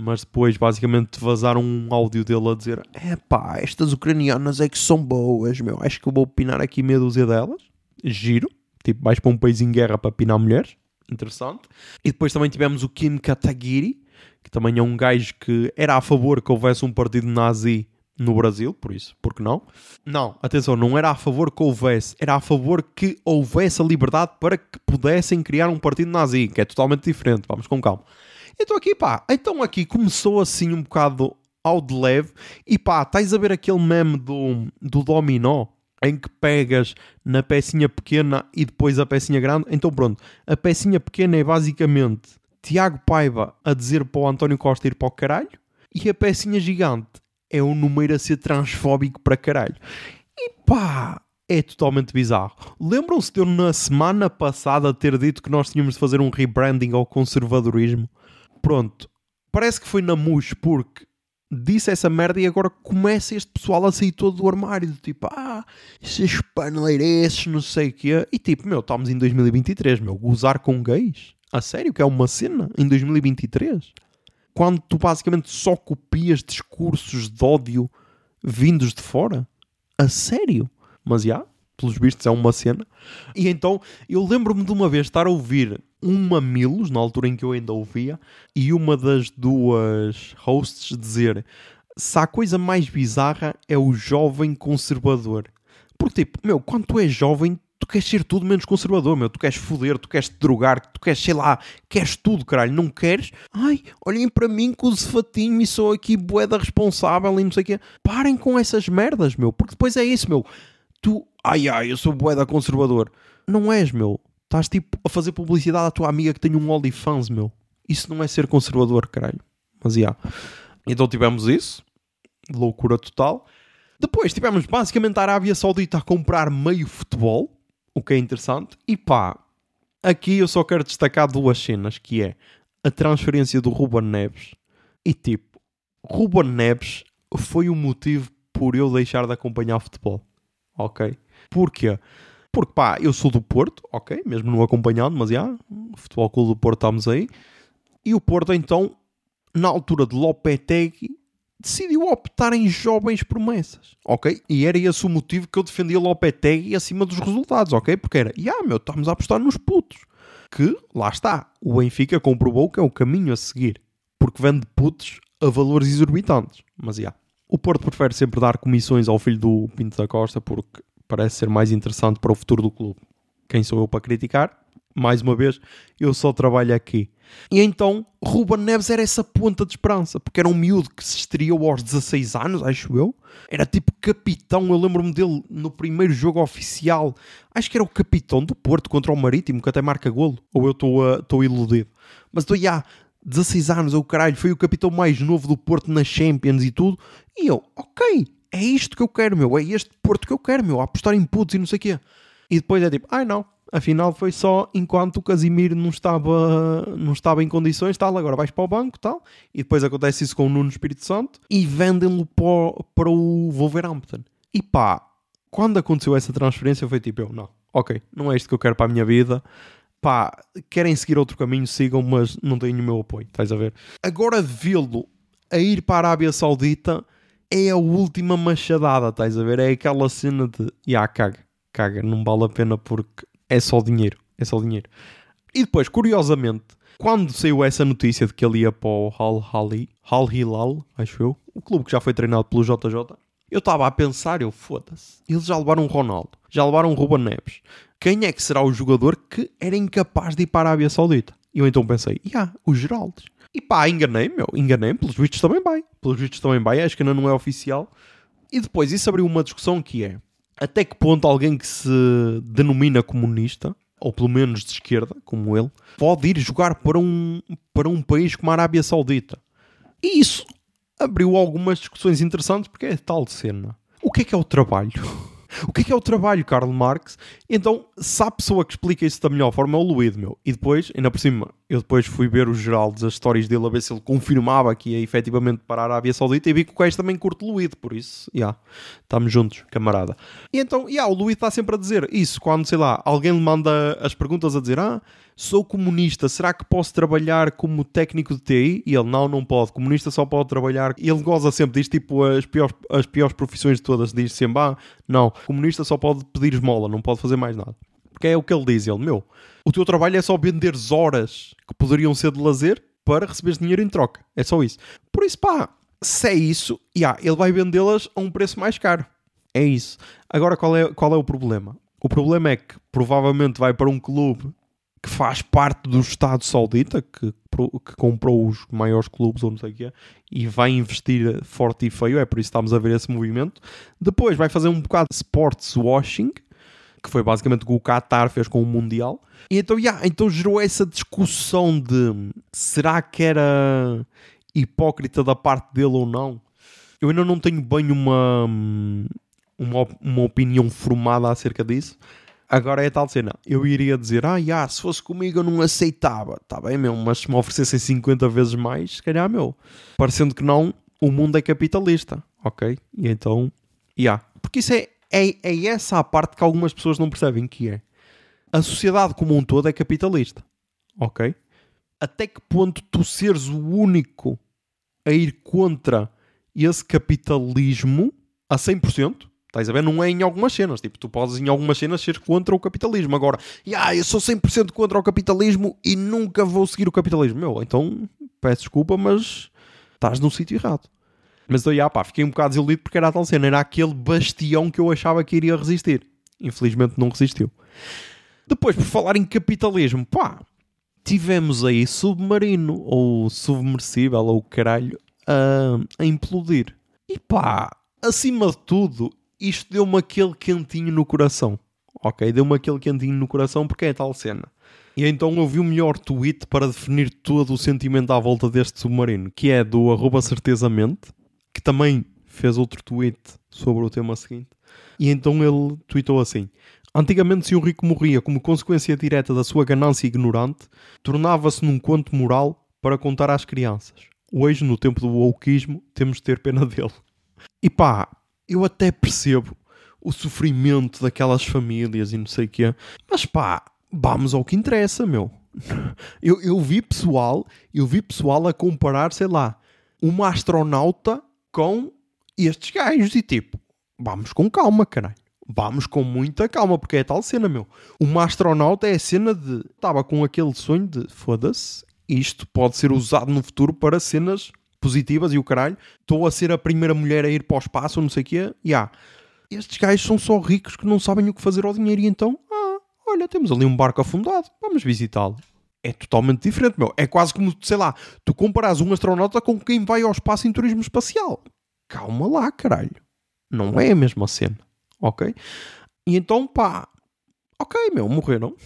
mas depois basicamente vazaram um áudio dele a dizer: é pá, estas ucranianas é que são boas, meu. Acho que eu vou pinar aqui meia dúzia delas. Giro, tipo, vais para um país em guerra para pinar mulheres. Interessante. E depois também tivemos o Kim Kataguiri, que também é um gajo que era a favor que houvesse um partido nazi no Brasil, por isso, porque não? Não, atenção, não era a favor que houvesse, era a favor que houvesse a liberdade para que pudessem criar um partido nazi, que é totalmente diferente, vamos com calma. Então aqui, pá, então aqui começou assim um bocado ao de leve e pá, estás a ver aquele meme do, do dominó em que pegas na pecinha pequena e depois a pecinha grande. Então pronto, a pecinha pequena é basicamente Tiago Paiva a dizer para o António Costa ir para o caralho e a pecinha gigante é o número a ser transfóbico para caralho. E pá, é totalmente bizarro. Lembram-se de eu na semana passada ter dito que nós tínhamos de fazer um rebranding ao conservadorismo? Pronto, parece que foi na MUS porque disse essa merda e agora começa este pessoal a sair todo do armário, tipo, ah, esses paneleirenses, não sei o quê. E tipo, meu, estamos em 2023, meu, gozar com gays? A sério, que é uma cena em 2023? Quando tu basicamente só copias discursos de ódio vindos de fora? A sério? Mas já, pelos vistos é uma cena. E então, eu lembro-me de uma vez estar a ouvir um Mamilos, na altura em que eu ainda ouvia, e uma das duas hosts dizer se a coisa mais bizarra é o jovem conservador. Porque, tipo, meu, quando tu és jovem, tu queres ser tudo menos conservador, meu. Tu queres foder, tu queres te drogar, tu queres, sei lá, queres tudo, caralho. Não queres? Ai, olhem para mim com o fatinho e sou aqui boeda responsável e não sei o quê. Parem com essas merdas, meu. Porque depois é isso, meu. Tu, ai, ai, eu sou boeda conservador. Não és, meu. Estás tipo a fazer publicidade à tua amiga que tem um OnlyFans, meu. Isso não é ser conservador, caralho. Mas já. Yeah. Então tivemos isso. Loucura total. Depois tivemos basicamente a Arábia Saudita a comprar meio futebol. O que é interessante. E pá, aqui eu só quero destacar duas cenas, que é a transferência do Ruben Neves. E tipo, Ruben Neves foi o motivo por eu deixar de acompanhar futebol. Ok? Porquê? Porque pá, eu sou do Porto, ok, mesmo não acompanhado, mas já, Futebol Clube do Porto estamos aí. E o Porto então, na altura de Lopetegui, decidiu optar em jovens promessas, ok? E era esse o motivo que eu defendia Lopetegui acima dos resultados, ok? Porque era, já meu, estamos a apostar nos putos. Que, lá está, o Benfica comprovou que é o caminho a seguir. Porque vende putos a valores exorbitantes. Mas já. O Porto prefere sempre dar comissões ao filho do Pinto da Costa porque parece ser mais interessante para o futuro do clube. Quem sou eu para criticar? Mais uma vez, eu só trabalho aqui. E então, Ruben Neves era essa ponta de esperança, porque era um miúdo que se estreou aos 16 anos, acho eu. Era tipo capitão, eu lembro-me dele no primeiro jogo oficial. Acho que era o capitão do Porto contra o Marítimo, que até marca golo. Ou eu estou iludido. Mas estou, já, 16 anos, o caralho, foi o capitão mais novo do Porto na Champions e tudo. E eu, ok, é isto que eu quero, meu, é este Porto que eu quero, meu, a apostar em putos e não sei o quê. E depois é tipo, ai não, afinal foi só enquanto o Casimiro não estava, não estava em condições, tal, agora vais para o banco, tal. E depois acontece isso com o Nuno Espírito Santo e vendem-lo para, para o Wolverhampton. E pá, quando aconteceu essa transferência foi tipo, eu, não, ok, não é isto que eu quero para a minha vida. Pá, querem seguir outro caminho, sigam, mas não têm o meu apoio, estás a ver? Agora vê-lo a ir para a Arábia Saudita é a última machadada, estás a ver? É aquela cena de, ya, yeah, caga, caga, não vale a pena porque é só dinheiro, é só dinheiro. E depois, curiosamente, quando saiu essa notícia de que ele ia para o Al Hali, Al Hilal, acho eu, o clube que já foi treinado pelo JJ, eu estava a pensar, eu foda-se, eles já levaram o Ronaldo, já levaram o Ruben Neves. Quem é que será o jogador que era incapaz de ir para a Arábia Saudita? E eu então pensei, ah, yeah, o Geraldes. E pá, enganei, meu, enganei, pelos vistos também vai. Pelos vistos também vai, acho que ainda não é oficial. E depois isso abriu uma discussão que é até que ponto alguém que se denomina comunista, ou pelo menos de esquerda, como ele, pode ir jogar para um, para um país como a Arábia Saudita. E isso abriu algumas discussões interessantes, porque é tal cena. O que é que é o trabalho? O que é que é o trabalho, Karl Marx? Então, se a pessoa que explica isso da melhor forma é o Luído, meu. E depois, ainda por cima, eu depois fui ver o geral das histórias dele a ver se ele confirmava que ia efetivamente para a Arábia Saudita e vi que o gajo também curte Luído, por isso, já, yeah, estamos juntos, camarada. E então, yeah, o Luído está sempre a dizer isso, quando, sei lá, alguém lhe manda as perguntas a dizer, ah, sou comunista, será que posso trabalhar como técnico de TI? E ele, não, não pode, comunista só pode trabalhar. Ele goza sempre, diz tipo as piores, as piores profissões de todas, diz sempre, ah, não, comunista só pode pedir esmola, não pode fazer mais nada. Porque é o que ele diz, ele, meu, o teu trabalho é só vender horas que poderiam ser de lazer para receberes dinheiro em troca. É só isso. Por isso, pá, se é isso, yeah, ele vai vendê-las a um preço mais caro. É isso. Agora, qual é, qual é o problema? O problema é que provavelmente vai para um clube que faz parte do Estado Saudita, que, que comprou os maiores clubes ou não sei o quê, e vai investir forte e feio, é por isso que estamos a ver esse movimento. Depois vai fazer um bocado de sports washing, que foi basicamente o que o Qatar fez com o Mundial. E então, yeah, então gerou essa discussão de será que era hipócrita da parte dele ou não? Eu ainda não tenho bem uma, uma, uma opinião formada acerca disso, Agora é tal cena. Eu iria dizer, ah, yeah, se fosse comigo eu não aceitava. Tá bem, meu, mas se me oferecessem 50 vezes mais, se calhar, meu. Parecendo que não, o mundo é capitalista, ok? E então, yeah. Porque isso é, é, é essa a parte que algumas pessoas não percebem que é. A sociedade como um todo é capitalista, ok? Até que ponto tu seres o único a ir contra esse capitalismo a 100%, Estás a ver? Não é em algumas cenas. Tipo, tu podes em algumas cenas ser contra o capitalismo. Agora, yeah, eu sou 100% contra o capitalismo e nunca vou seguir o capitalismo. Meu, então peço desculpa, mas estás no sítio errado. Mas eu, yeah, pá, fiquei um bocado desiludido porque era a tal cena. Era aquele bastião que eu achava que iria resistir. Infelizmente não resistiu. Depois, por falar em capitalismo, pá, tivemos aí submarino ou submersível ou caralho a, a implodir. E pá, acima de tudo, isto deu-me aquele quentinho no coração. Ok? Deu-me aquele quentinho no coração porque é tal cena. E então eu vi o melhor tweet para definir todo o sentimento à volta deste submarino, que é do arroba certezamente, que também fez outro tweet sobre o tema seguinte. E então ele tweetou assim: Antigamente, se um rico morria como consequência direta da sua ganância ignorante, tornava-se num conto moral para contar às crianças. Hoje, no tempo do wokeismo, temos de ter pena dele. E pá, eu até percebo o sofrimento daquelas famílias e não sei o quê, mas pá, vamos ao que interessa, meu. Eu, eu vi pessoal, eu vi pessoal a comparar, sei lá, uma astronauta com estes gajos e tipo, vamos com calma, caralho. Vamos com muita calma, porque é tal cena, meu. Uma astronauta é a cena de. Estava com aquele sonho de foda-se, isto pode ser usado no futuro para cenas positivas e o caralho, estou a ser a primeira mulher a ir para o espaço, não sei o quê, e yeah. estes gajos são só ricos que não sabem o que fazer ao dinheiro, e então, ah, olha, temos ali um barco afundado, vamos visitá-lo. É totalmente diferente, meu. É quase como, sei lá, tu comparas um astronauta com quem vai ao espaço em turismo espacial. Calma lá, caralho. Não é a mesma cena, ok? E então, pá, ok, meu, morreram.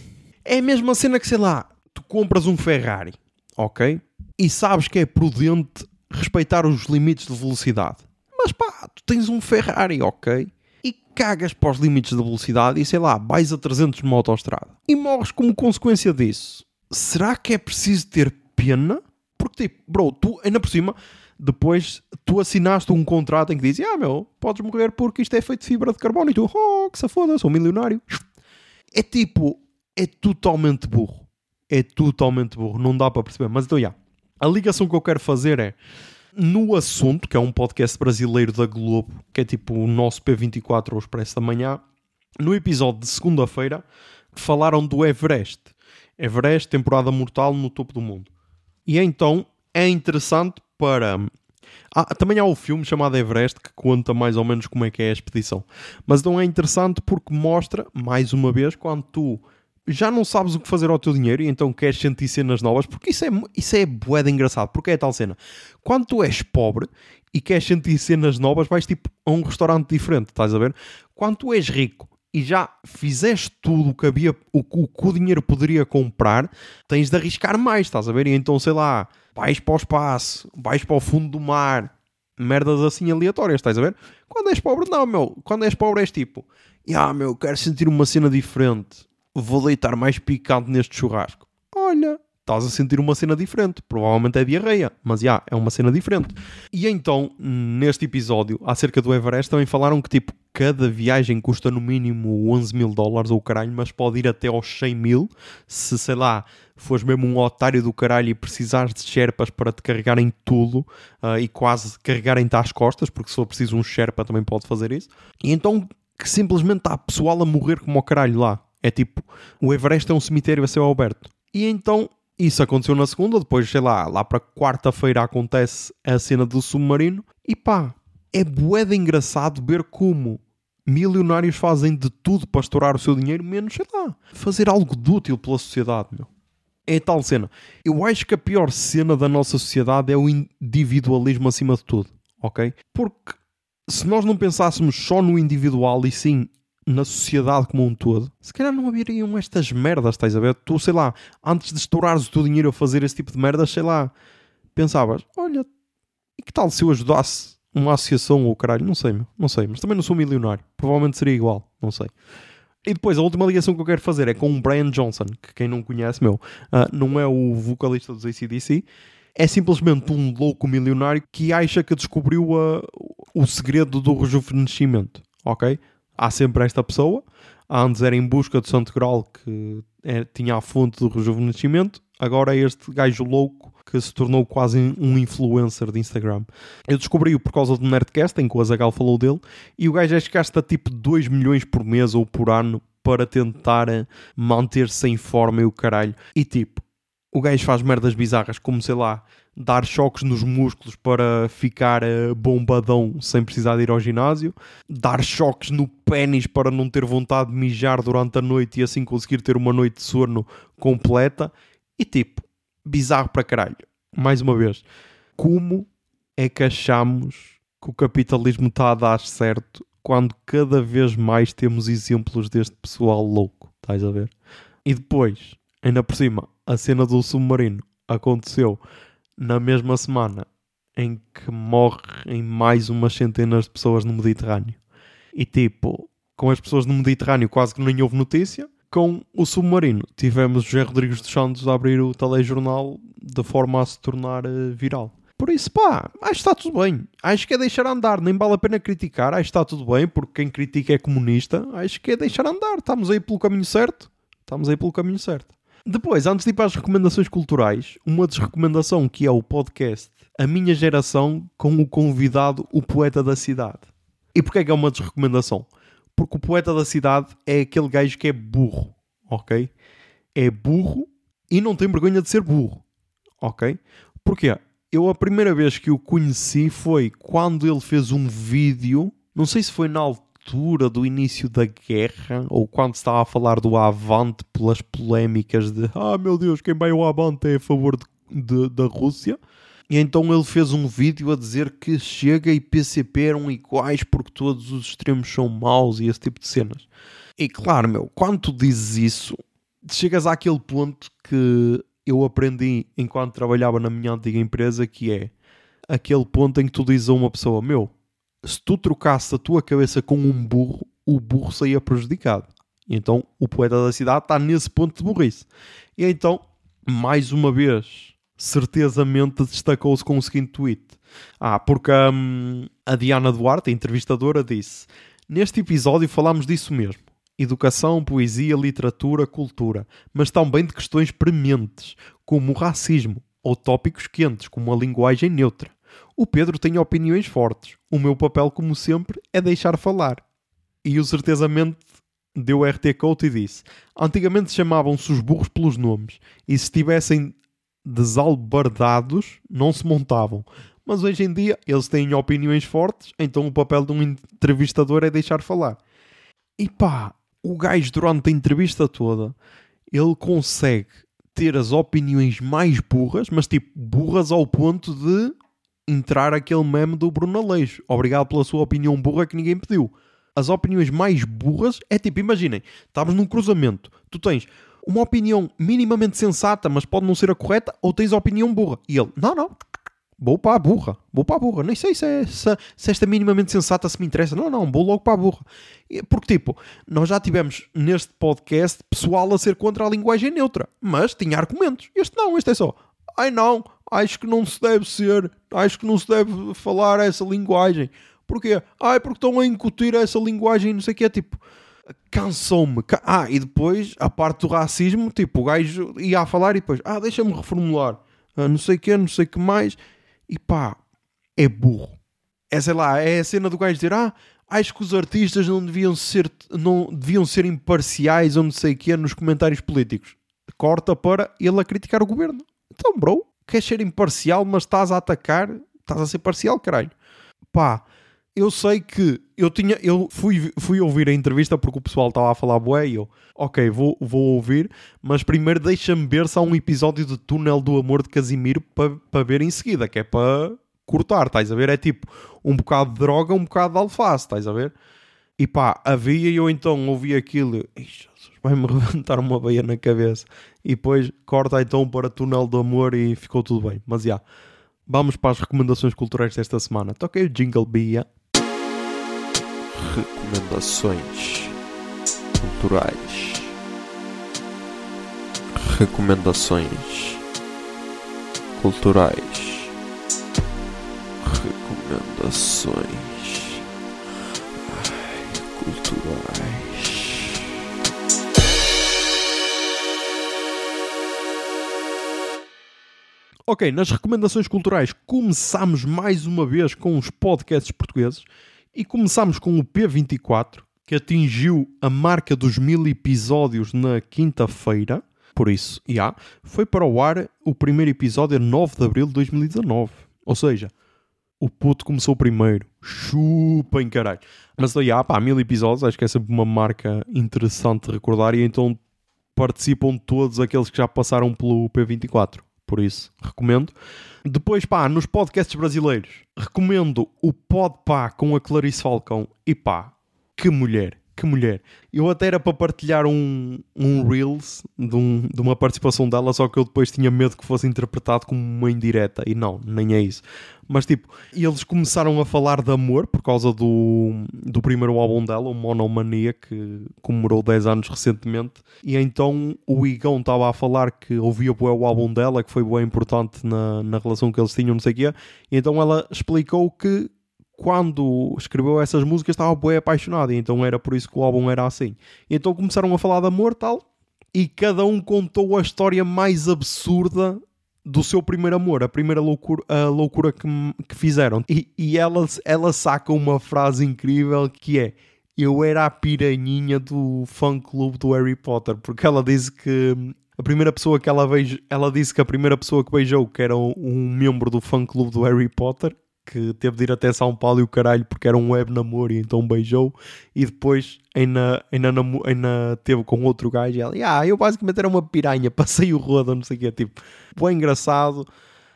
É a mesma cena que, sei lá, tu compras um Ferrari, ok? e sabes que é prudente respeitar os limites de velocidade. Mas pá, tu tens um Ferrari, ok? E cagas para os limites de velocidade e sei lá, vais a 300 numa autostrada e morres como consequência disso. Será que é preciso ter pena? Porque tipo, bro, tu ainda por cima, depois tu assinaste um contrato em que diz: Ah, meu, podes morrer porque isto é feito de fibra de carbono e tu, oh, que se foda, sou milionário. É tipo, é totalmente burro. É totalmente burro, não dá para perceber. Mas então, já. A ligação que eu quero fazer é no assunto, que é um podcast brasileiro da Globo, que é tipo o nosso P24 ou Expresso da Manhã, no episódio de segunda-feira, falaram do Everest. Everest, temporada mortal no topo do mundo. E então é interessante para. Ah, também há o filme chamado Everest que conta mais ou menos como é que é a expedição. Mas não é interessante porque mostra, mais uma vez, quando tu já não sabes o que fazer ao teu dinheiro e então queres sentir cenas novas, porque isso é, isso é bué de engraçado. Porque é tal cena. Quando tu és pobre e queres sentir cenas novas, vais tipo a um restaurante diferente, estás a ver? Quando tu és rico e já fizeste tudo o que havia, o, que o dinheiro poderia comprar, tens de arriscar mais, estás a ver? E então, sei lá, vais para o espaço, vais para o fundo do mar, merdas assim aleatórias, estás a ver? Quando és pobre, não, meu. Quando és pobre és tipo, ah, meu, quero sentir uma cena diferente. Vou deitar mais picante neste churrasco. Olha, estás a sentir uma cena diferente. Provavelmente é diarreia, mas já, é uma cena diferente. E então, neste episódio, acerca do Everest, também falaram que, tipo, cada viagem custa no mínimo 11 mil dólares ou caralho, mas pode ir até aos 100 mil, se, sei lá, fores mesmo um otário do caralho e precisares de Sherpas para te carregarem tudo uh, e quase carregarem-te às costas, porque se for preciso um Sherpa também pode fazer isso. E então, que simplesmente há pessoal a morrer como o caralho lá. É tipo, o Everest é um cemitério a céu aberto. E então isso aconteceu na segunda, depois, sei lá, lá para quarta-feira acontece a cena do submarino e pá, é bué de engraçado ver como milionários fazem de tudo para estourar o seu dinheiro, menos, sei lá, fazer algo de útil pela sociedade, meu. É tal cena. Eu acho que a pior cena da nossa sociedade é o individualismo acima de tudo, ok? Porque se nós não pensássemos só no individual e sim na sociedade como um todo, se calhar não haveriam estas merdas, estás a ver? Tu, sei lá, antes de estourares o teu dinheiro a fazer esse tipo de merdas, sei lá, pensavas, olha, e que tal se eu ajudasse uma associação ou caralho? Não sei, não sei, mas também não sou milionário, provavelmente seria igual, não sei. E depois, a última ligação que eu quero fazer é com o Brian Johnson, que quem não conhece, meu, uh, não é o vocalista dos ACDC, é simplesmente um louco milionário que acha que descobriu uh, o segredo do rejuvenescimento, ok? Há sempre esta pessoa. Antes era em busca do Santo Graal, que é, tinha a fonte do rejuvenescimento. Agora é este gajo louco que se tornou quase um influencer de Instagram. Eu descobri-o por causa do Nerdcast, em que o Azagal falou dele. E o gajo acho que gasta tipo 2 milhões por mês ou por ano para tentar eh, manter-se em forma e o caralho. E tipo, o gajo faz merdas bizarras, como sei lá, dar choques nos músculos para ficar uh, bombadão sem precisar de ir ao ginásio, dar choques no pênis para não ter vontade de mijar durante a noite e assim conseguir ter uma noite de sono completa. E tipo, bizarro para caralho. Mais uma vez, como é que achamos que o capitalismo está a dar certo quando cada vez mais temos exemplos deste pessoal louco? Estás a ver? E depois, ainda por cima, a cena do submarino aconteceu na mesma semana em que morrem mais umas centenas de pessoas no Mediterrâneo. E tipo, com as pessoas no Mediterrâneo quase que nem houve notícia. Com o submarino, tivemos José Rodrigues dos Santos a abrir o telejornal de forma a se tornar uh, viral. Por isso, pá, acho que está tudo bem. Acho que é deixar andar, nem vale a pena criticar. Acho que está tudo bem, porque quem critica é comunista. Acho que é deixar andar. Estamos aí pelo caminho certo. Estamos aí pelo caminho certo. Depois, antes de ir para as recomendações culturais, uma desrecomendação que é o podcast A Minha Geração com o convidado O Poeta da Cidade. E porquê é que é uma desrecomendação? Porque o Poeta da Cidade é aquele gajo que é burro, ok? É burro e não tem vergonha de ser burro, ok? Porquê? Eu a primeira vez que o conheci foi quando ele fez um vídeo, não sei se foi na altura altura do início da guerra, ou quando se estava a falar do Avante pelas polémicas de ah meu Deus, quem vai ao Avante é a favor de, de, da Rússia. E então ele fez um vídeo a dizer que Chega e PCP eram iguais porque todos os extremos são maus e esse tipo de cenas. E claro, meu, quando tu dizes isso, chegas àquele ponto que eu aprendi enquanto trabalhava na minha antiga empresa, que é aquele ponto em que tu dizes a uma pessoa: Meu, se tu trocasses a tua cabeça com um burro, o burro saía prejudicado. Então o poeta da cidade está nesse ponto de burrice. E então, mais uma vez, certezamente destacou-se com o seguinte tweet. Ah, porque hum, a Diana Duarte, a entrevistadora, disse: Neste episódio falamos disso mesmo. Educação, poesia, literatura, cultura, mas também de questões prementes, como o racismo, ou tópicos quentes, como a linguagem neutra. O Pedro tem opiniões fortes. O meu papel, como sempre, é deixar falar. E o certezamente deu RT Coat e disse: Antigamente chamavam-se os burros pelos nomes, e se estivessem desalbardados, não se montavam. Mas hoje em dia eles têm opiniões fortes, então o papel de um entrevistador é deixar falar. E pá, o gajo durante a entrevista toda, ele consegue ter as opiniões mais burras, mas tipo, burras ao ponto de entrar aquele meme do Bruno Aleixo. Obrigado pela sua opinião burra que ninguém pediu. As opiniões mais burras é tipo, imaginem, estamos num cruzamento, tu tens uma opinião minimamente sensata, mas pode não ser a correta, ou tens a opinião burra. E ele, não, não, vou para a burra, vou para a burra. Nem sei se, é, se, se esta minimamente sensata se me interessa. Não, não, vou logo para a burra. Porque, tipo, nós já tivemos neste podcast pessoal a ser contra a linguagem neutra, mas tinha argumentos. Este não, este é só, ai não, acho que não se deve ser, acho que não se deve falar essa linguagem. Porquê? Ai, porque estão a incutir essa linguagem, não sei o que é, tipo cansou-me. Ah, e depois a parte do racismo, tipo, o gajo ia a falar e depois, ah, deixa-me reformular, ah, não sei o que, não sei o que mais, e pá, é burro. É sei lá, é a cena do gajo dizer, ah, acho que os artistas não deviam ser, não deviam ser imparciais ou não sei o que nos comentários políticos. Corta para ele a criticar o governo. Então, bro, queres ser imparcial, mas estás a atacar, estás a ser parcial, caralho. Pá, eu sei que eu tinha, eu fui, fui ouvir a entrevista porque o pessoal estava a falar bué e eu, ok, vou, vou ouvir, mas primeiro deixa-me ver se há um episódio de Túnel do Amor de Casimiro para pa ver em seguida, que é para cortar, estás a ver? É tipo um bocado de droga, um bocado de alface, estás a ver? E pá, havia e eu então ouvi aquilo, vai-me levantar uma veia na cabeça. E depois corta então para Túnel do Amor e ficou tudo bem. Mas já, yeah, vamos para as recomendações culturais desta semana. Toquei o Jingle Bia recomendações culturais. Recomendações culturais. Recomendações Ai, culturais. Ok, nas recomendações culturais começamos mais uma vez com os podcasts portugueses. E começamos com o P24, que atingiu a marca dos mil episódios na quinta-feira. Por isso, já, yeah, foi para o ar o primeiro episódio 9 de abril de 2019. Ou seja, o puto começou primeiro. Chupa em caralho. Mas, já, yeah, pá, mil episódios, acho que é sempre uma marca interessante de recordar. E então participam todos aqueles que já passaram pelo P24 por isso recomendo. Depois, pá, nos podcasts brasileiros, recomendo o Podpá com a Clarice Falcão. E pá, que mulher! Que mulher. Eu até era para partilhar um, um Reels de, um, de, uma participação dela, só que eu depois tinha medo que fosse interpretado como uma indireta. E não, nem é isso. Mas tipo, eles começaram a falar de amor por causa do, do primeiro álbum dela, o Monomania, que comemorou 10 anos recentemente. E então o Igão estava a falar que ouvia o álbum dela, que foi bem importante na, na relação que eles tinham, não sei o quê. E então ela explicou que quando escreveu essas músicas estava bem apaixonado então era por isso que o álbum era assim. Então começaram a falar de amor tal e cada um contou a história mais absurda do seu primeiro amor, a primeira loucura, a loucura que, que fizeram. E, e ela, ela saca uma frase incrível que é eu era a piranhinha do fã clube do Harry Potter, porque ela disse que a primeira pessoa que ela beijou, ela disse que a primeira pessoa que beijou que era um membro do fã clube do Harry Potter que teve de ir até São Paulo e o caralho porque era um web namoro e então beijou e depois ainda, ainda, ainda teve com outro gajo e ela, ah, eu basicamente era uma piranha, passei o rodo, não sei o que, tipo, bem engraçado,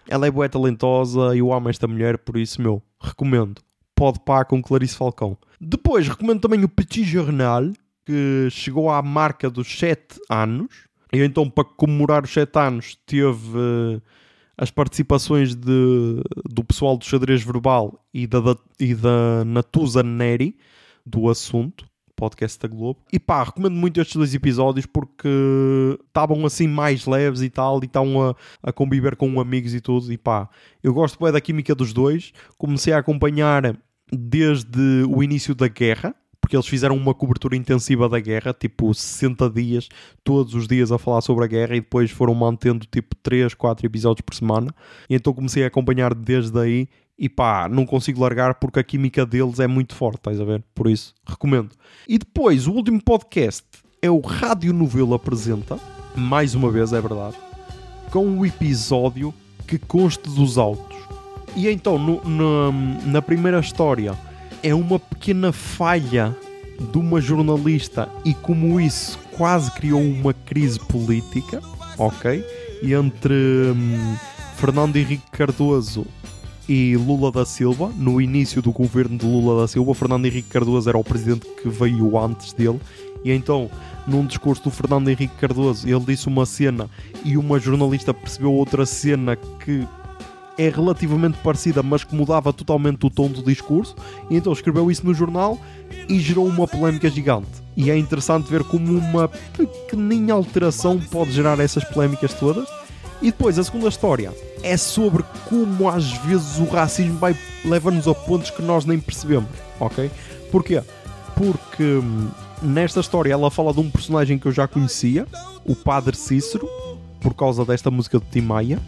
ela é boa talentosa e eu amo esta mulher, por isso, meu, recomendo. Pode pá com Clarice Falcão. Depois recomendo também o Petit Journal, que chegou à marca dos 7 anos E então, para comemorar os 7 anos, teve uh, as participações de, do pessoal do xadrez verbal e da, da, e da Natuza Neri, do assunto, podcast da Globo. E pá, recomendo muito estes dois episódios porque estavam assim mais leves e tal, e estavam a, a conviver com amigos e tudo. E pá, eu gosto bem da química dos dois. Comecei a acompanhar desde o início da guerra, porque eles fizeram uma cobertura intensiva da guerra, tipo 60 dias, todos os dias a falar sobre a guerra e depois foram mantendo tipo 3, 4 episódios por semana. E então comecei a acompanhar desde aí e pá, não consigo largar porque a química deles é muito forte, estás a ver? Por isso, recomendo. E depois, o último podcast é o Rádio Novelo Apresenta, mais uma vez, é verdade, com um episódio que conste dos autos. E então, no, na primeira história, é uma pequena falha de uma jornalista e como isso quase criou uma crise política, ok? Entre hum, Fernando Henrique Cardoso e Lula da Silva, no início do governo de Lula da Silva, Fernando Henrique Cardoso era o presidente que veio antes dele, e então, num discurso do Fernando Henrique Cardoso, ele disse uma cena e uma jornalista percebeu outra cena que é relativamente parecida, mas que mudava totalmente o tom do discurso, e então escreveu isso no jornal e gerou uma polémica gigante. E é interessante ver como uma pequenina alteração pode gerar essas polémicas todas. E depois, a segunda história é sobre como às vezes o racismo vai leva-nos a pontos que nós nem percebemos, ok? Porquê? Porque hum, nesta história ela fala de um personagem que eu já conhecia, o Padre Cícero, por causa desta música de Tim Maia,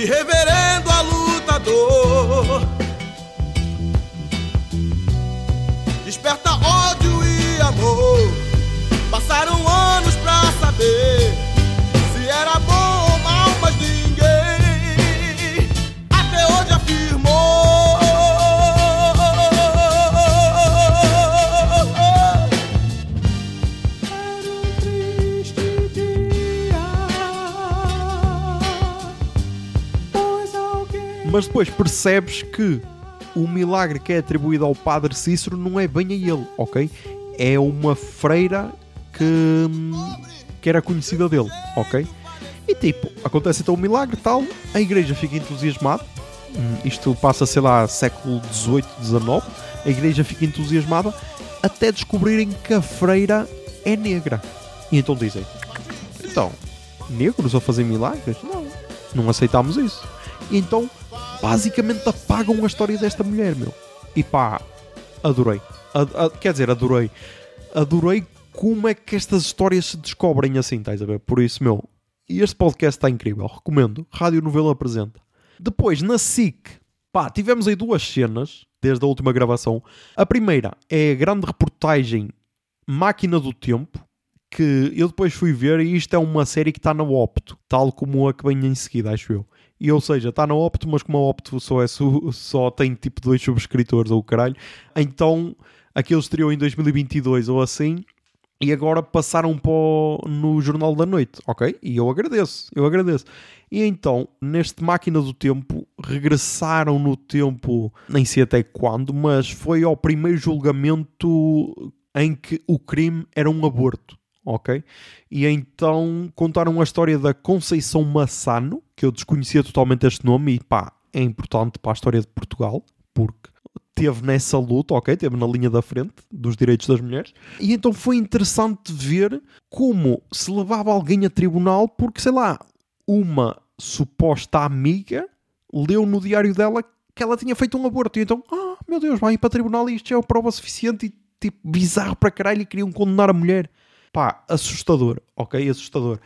de reverendo a lutador. Desperta ódio e amor. Passaram anos pra saber mas depois percebes que o milagre que é atribuído ao Padre Cícero não é bem a ele, ok? É uma freira que, que era conhecida dele, ok? E tipo, acontece então o milagre tal, a igreja fica entusiasmada, hum, isto passa, sei lá, século XVIII, XIX, a igreja fica entusiasmada até descobrirem que a freira é negra. E então dizem, então, negros a fazer milagres? Não, não aceitamos isso. E então basicamente apagam a história desta mulher, meu. E pá, adorei. A, a, quer dizer, adorei. Adorei como é que estas histórias se descobrem assim, estás a ver? Por isso, meu, este podcast está incrível. Recomendo. Rádio Novela apresenta. Depois, na SIC, pá, tivemos aí duas cenas desde a última gravação. A primeira é a grande reportagem Máquina do Tempo, que eu depois fui ver e isto é uma série que está na Opto, tal como a que vem em seguida, acho eu. E ou seja, está na Opto, mas como a Opto só, é só tem tipo dois subscritores ou o caralho, então aquilo estreou em 2022 ou assim, e agora passaram para o, no Jornal da Noite, ok? E eu agradeço, eu agradeço. E então, neste Máquina do Tempo, regressaram no tempo, nem sei até quando, mas foi ao primeiro julgamento em que o crime era um aborto ok? E então contaram a história da Conceição Massano, que eu desconhecia totalmente este nome, e pá, é importante para a história de Portugal, porque teve nessa luta, ok? Teve na linha da frente dos direitos das mulheres. E então foi interessante ver como se levava alguém a tribunal, porque sei lá, uma suposta amiga leu no diário dela que ela tinha feito um aborto. E então, ah, meu Deus, vai para tribunal e isto já é prova suficiente e tipo bizarro para caralho e queriam condenar a mulher. Pá, assustador, ok? Assustador.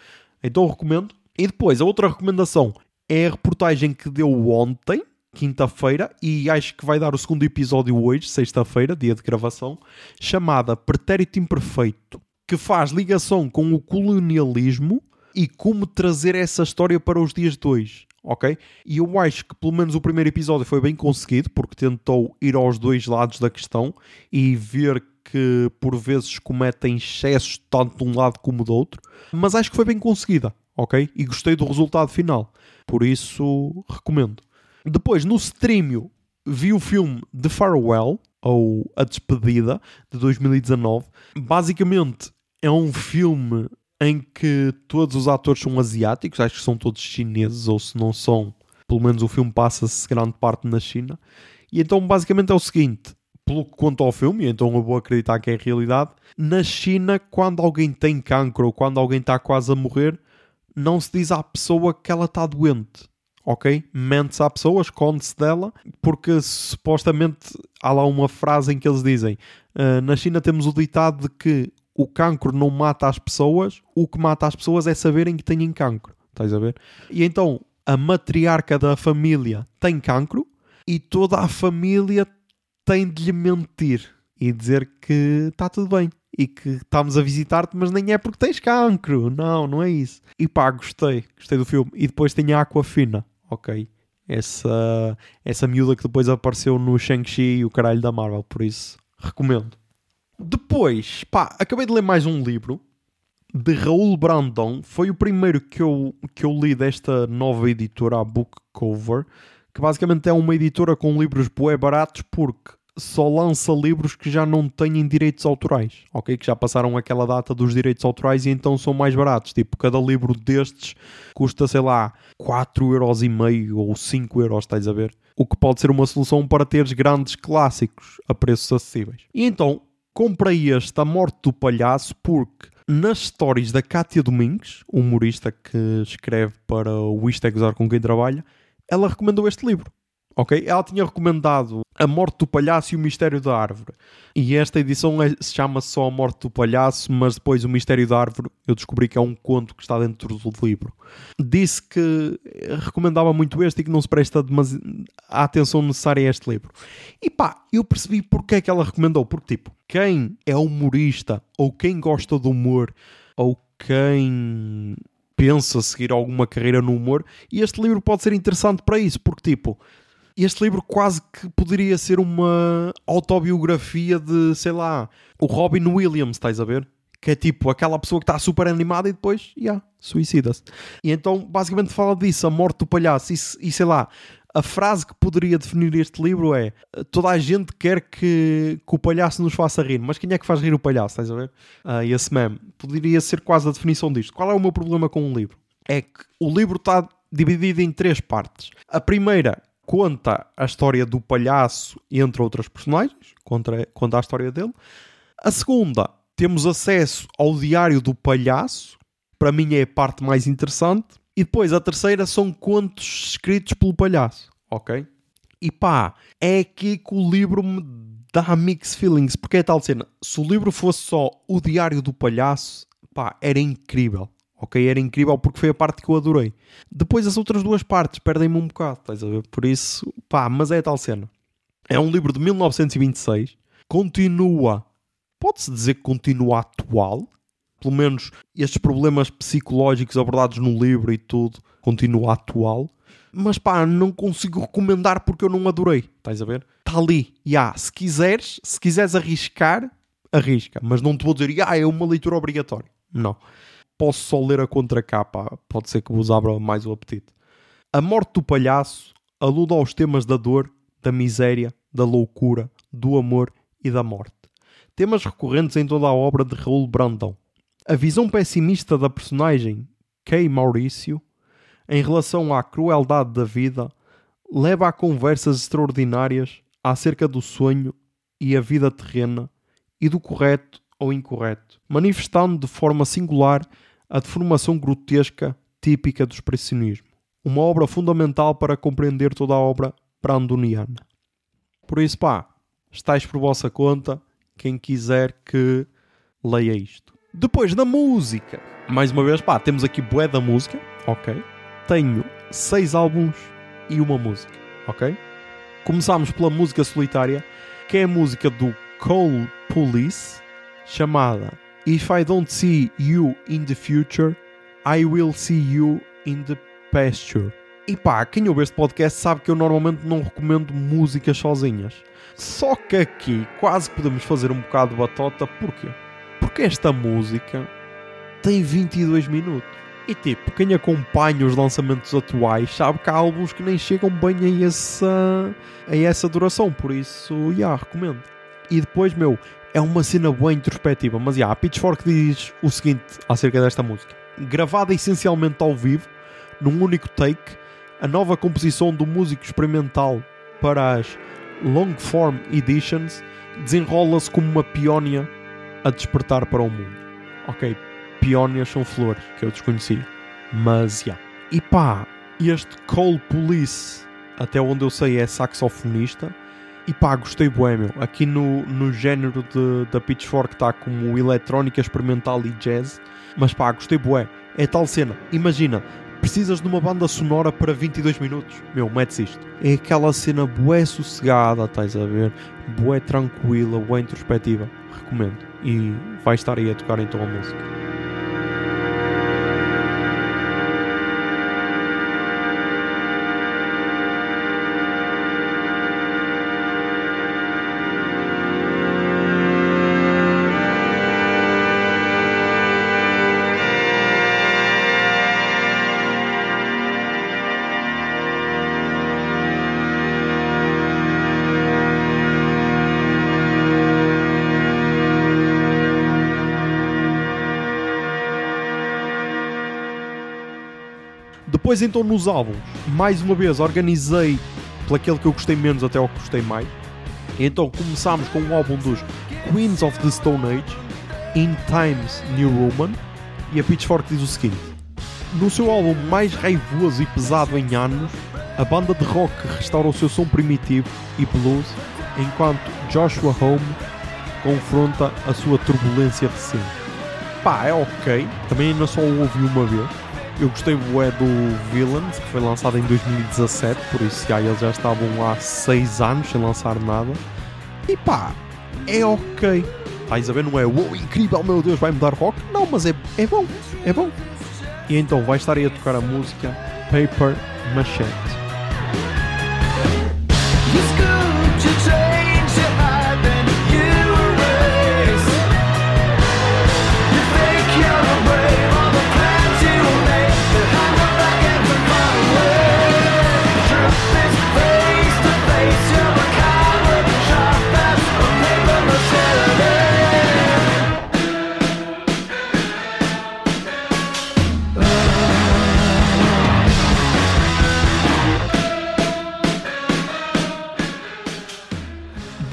Então recomendo. E depois, a outra recomendação é a reportagem que deu ontem, quinta-feira, e acho que vai dar o segundo episódio hoje, sexta-feira, dia de gravação, chamada Pretérito Imperfeito, que faz ligação com o colonialismo e como trazer essa história para os dias de hoje, ok? E eu acho que pelo menos o primeiro episódio foi bem conseguido, porque tentou ir aos dois lados da questão e ver que por vezes cometem excessos tanto de um lado como do outro, mas acho que foi bem conseguida, ok? E gostei do resultado final, por isso recomendo. Depois, no streamio, vi o filme The Farewell, ou A Despedida, de 2019. Basicamente, é um filme em que todos os atores são asiáticos, acho que são todos chineses, ou se não são, pelo menos o filme passa-se grande parte na China. E então, basicamente, é o seguinte: pelo que conta ao filme, então eu vou acreditar que é realidade, na China, quando alguém tem cancro ou quando alguém está quase a morrer, não se diz à pessoa que ela está doente. Ok? Mente-se à pessoa, esconde-se dela, porque supostamente há lá uma frase em que eles dizem: uh, na China temos o ditado de que o cancro não mata as pessoas, o que mata as pessoas é saberem que têm cancro. Estás a ver? E então a matriarca da família tem cancro e toda a família tem de lhe mentir e dizer que está tudo bem e que estamos a visitar-te, mas nem é porque tens cancro. Não, não é isso. E pá, gostei, gostei do filme. E depois tem a Aquafina, ok? Essa, essa miúda que depois apareceu no Shang-Chi e o caralho da Marvel, por isso recomendo. Depois, pá, acabei de ler mais um livro de Raul Brandon. Foi o primeiro que eu, que eu li desta nova editora, a Book Cover, que basicamente é uma editora com livros bué baratos porque só lança livros que já não têm direitos autorais, ok? Que já passaram aquela data dos direitos autorais e então são mais baratos. Tipo, cada livro destes custa, sei lá, 4,5€ ou 5€, estás a ver? O que pode ser uma solução para teres grandes clássicos a preços acessíveis. E então, comprei este A Morte do Palhaço porque nas stories da Kátia Domingues, humorista que escreve para o Isto é Gozar com quem trabalha, ela recomendou este livro. Ok? Ela tinha recomendado A Morte do Palhaço e o Mistério da Árvore. E esta edição é, se chama só A Morte do Palhaço, mas depois o Mistério da Árvore eu descobri que é um conto que está dentro do livro. Disse que recomendava muito este e que não se presta a atenção necessária a este livro. E pá, eu percebi porque é que ela recomendou. Porque, tipo, quem é humorista ou quem gosta do humor ou quem pensa seguir alguma carreira no humor, e este livro pode ser interessante para isso, porque tipo, este livro quase que poderia ser uma autobiografia de, sei lá, o Robin Williams, estás a ver? Que é tipo aquela pessoa que está super animada e depois, já, yeah, suicida-se. E então, basicamente, fala disso, a morte do palhaço, e, e sei lá, a frase que poderia definir este livro é toda a gente quer que, que, o palhaço nos faça rir, mas quem é que faz rir o palhaço? Estás a ver? Uh, esse meme poderia ser quase a definição disto. Qual é o meu problema com o livro? É que o livro está dividido em três partes. A primeira conta a história do palhaço, entre outras personagens, conta, conta a história dele. A segunda, temos acesso ao diário do palhaço, para mim é a parte mais interessante. E depois a terceira são contos escritos pelo palhaço, ok? E pá, é aqui que o livro me dá mixed feelings, porque é tal cena. Se o livro fosse só o diário do palhaço, pá, era incrível. Ok, era incrível porque foi a parte que eu adorei. Depois as outras duas partes perdem-me um bocado, estás a ver? Por isso, pá, mas é tal cena. É um livro de 1926, continua, pode-se dizer que continua atual, pelo menos estes problemas psicológicos abordados no livro e tudo, continua atual. Mas pá, não consigo recomendar porque eu não adorei. Estás a ver? Está ali. E se quiseres, se quiseres arriscar, arrisca. Mas não te vou dizer, ah, é uma leitura obrigatória. Não. Posso só ler a contracapa. Pode ser que vos abra mais o apetite. A morte do palhaço aluda aos temas da dor, da miséria, da loucura, do amor e da morte. Temas recorrentes em toda a obra de Raul Brandão. A visão pessimista da personagem Kay Maurício em relação à crueldade da vida leva a conversas extraordinárias acerca do sonho e a vida terrena e do correto ou incorreto, manifestando de forma singular a deformação grotesca típica do expressionismo. Uma obra fundamental para compreender toda a obra brandoniana. Por isso, pá, estáis por vossa conta, quem quiser que leia isto. Depois da música, mais uma vez, pá, temos aqui bué da música, ok? Tenho seis álbuns e uma música, ok? Começámos pela música solitária, que é a música do Cole Police, chamada If I Don't See You in the Future, I Will See You in the Pasture. E pá, quem ouve este podcast sabe que eu normalmente não recomendo músicas sozinhas. Só que aqui quase podemos fazer um bocado de batota, porquê? Porque esta música tem 22 minutos. E tipo, quem acompanha os lançamentos atuais sabe que há álbuns que nem chegam bem a essa, a essa duração. Por isso, já, yeah, recomendo. E depois, meu, é uma cena boa introspectiva. Mas yeah, a Pitchfork diz o seguinte acerca desta música: gravada essencialmente ao vivo, num único take, a nova composição do músico experimental para as long form editions desenrola-se como uma peónia a despertar para o mundo. Ok, peónias são flores que eu desconhecia, mas já. Yeah. E pá, este Cole Police, até onde eu sei, é saxofonista. E pá, gostei bué, meu. Aqui no, no género de, da Pitchfork está como eletrónica experimental e jazz. Mas pá, gostei bué. É tal cena. Imagina, precisas de uma banda sonora para 22 minutos. Meu, metes isto. É aquela cena bué sossegada, estás a ver? Bué tranquila, bué introspectiva. Recomendo. E vai estar aí a tocar então a música. Depois então nos álbuns, mais uma vez organizei pelaquele que eu gostei menos até ao que gostei mais. Então começámos com um álbum dos Queens of the Stone Age, In Times New Roman, e a Pitchfork diz o seguinte: No seu álbum mais raivoso e pesado em anos, a banda de rock restaura o seu som primitivo e blues, enquanto Joshua Home confronta a sua turbulência recente. Pá, é ok, também ainda só o ouvi uma vez eu gostei bué do Villains, que foi lançado em 2017, por isso já eles já estavam lá há 6 anos sem lançar nada. E pá, é ok. Estás a ver, não é uou, incrível, meu Deus, vai mudar rock? Não, mas é, é bom, é bom. E então vai estar aí a tocar a música Paper Machete.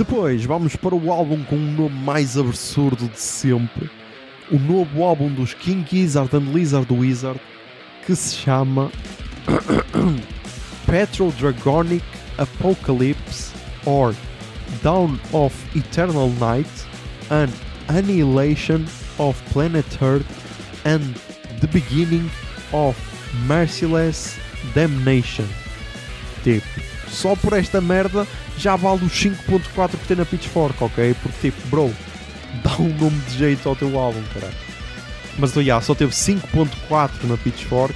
Depois vamos para o álbum com o nome mais absurdo de sempre. O novo álbum dos King Gizzard and Lizard Wizard que se chama Petrol Dragonic Apocalypse or Dawn of Eternal Night and Annihilation of Planet Earth and the Beginning of Merciless Damnation. Tipo, só por esta merda já vale os 5.4 que tem na Pitchfork, ok? Porque tipo, bro, dá um nome de jeito ao teu álbum, caralho. Mas yeah, só teve 5.4 na Pitchfork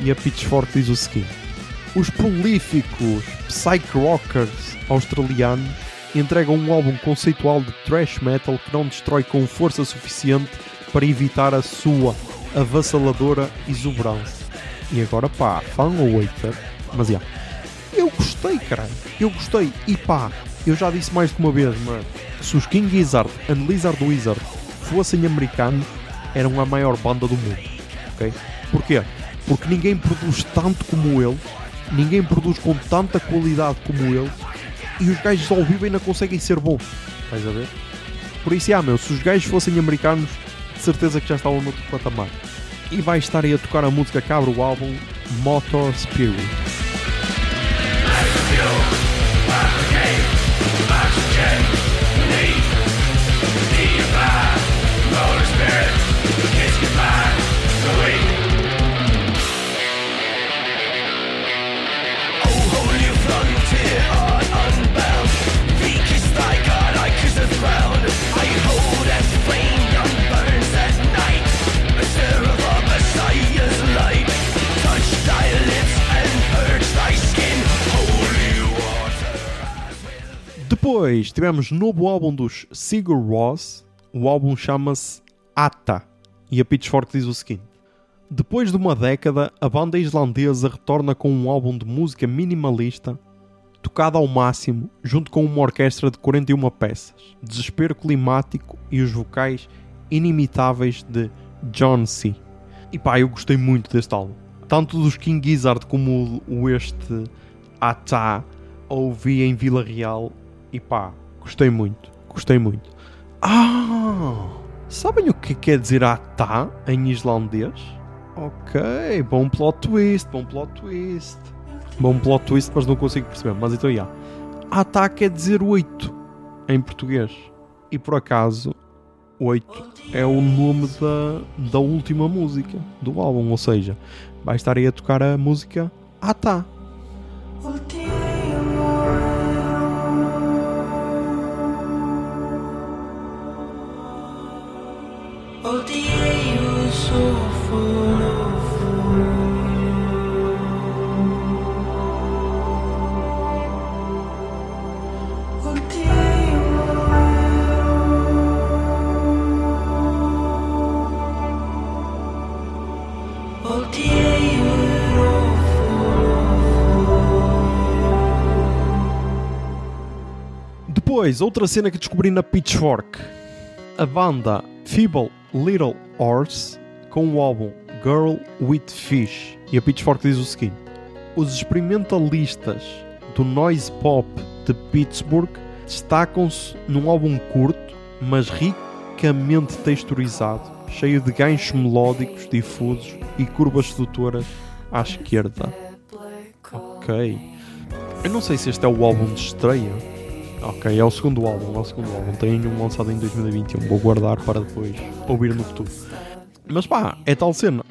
e a Pitchfork diz o seguinte. Os prolíficos psych rockers australianos entregam um álbum conceitual de thrash metal que não destrói com força suficiente para evitar a sua avassaladora exuberância. E agora pá, fan ou mas já. Yeah, eu gostei, caralho. Eu gostei. E pá, eu já disse mais de uma vez, mas se os King Gizzard e Lizard Wizard fossem americanos, eram a maior banda do mundo. Ok? Porquê? Porque ninguém produz tanto como eles, ninguém produz com tanta qualidade como eles, e os gajos ao vivo ainda conseguem ser bons. Estás a ver? Por isso, ah, meu, se os gajos fossem americanos, de certeza que já estavam no outro patamar. E vai estar aí a tocar a música que abre o álbum Motor Spirit. Back to the game. Back to the game. Depois tivemos novo álbum dos Sigur Rós. O álbum chama-se Ata. E a Pitchfork diz o seguinte: Depois de uma década, a banda islandesa retorna com um álbum de música minimalista, tocada ao máximo, junto com uma orquestra de 41 peças, desespero climático e os vocais inimitáveis de John C. E pá, eu gostei muito deste álbum. Tanto dos King Gizzard como o este Ata ouvi em Vila Real e pá, gostei muito, gostei muito. Ah! Sabem o que quer dizer Ata em islandês? Ok, bom plot twist, bom plot twist. Bom plot twist, mas não consigo perceber. Mas então, já. Ata quer dizer 8 em português. E por acaso, 8 é o nome da, da última música do álbum. Ou seja, vai estar aí a tocar a música Ata. Outra cena que descobri na Pitchfork. A banda Feeble Little Horse com o álbum Girl with Fish. E a Pitchfork diz o seguinte: Os experimentalistas do noise pop de Pittsburgh destacam-se num álbum curto, mas ricamente texturizado, cheio de ganchos melódicos difusos e curvas sedutoras à esquerda. Ok. Eu não sei se este é o álbum de estreia. Ok, é o segundo álbum, é o segundo álbum. Tem um lançado em 2021. Vou guardar para depois ouvir no futuro. Mas pá, é tal cena.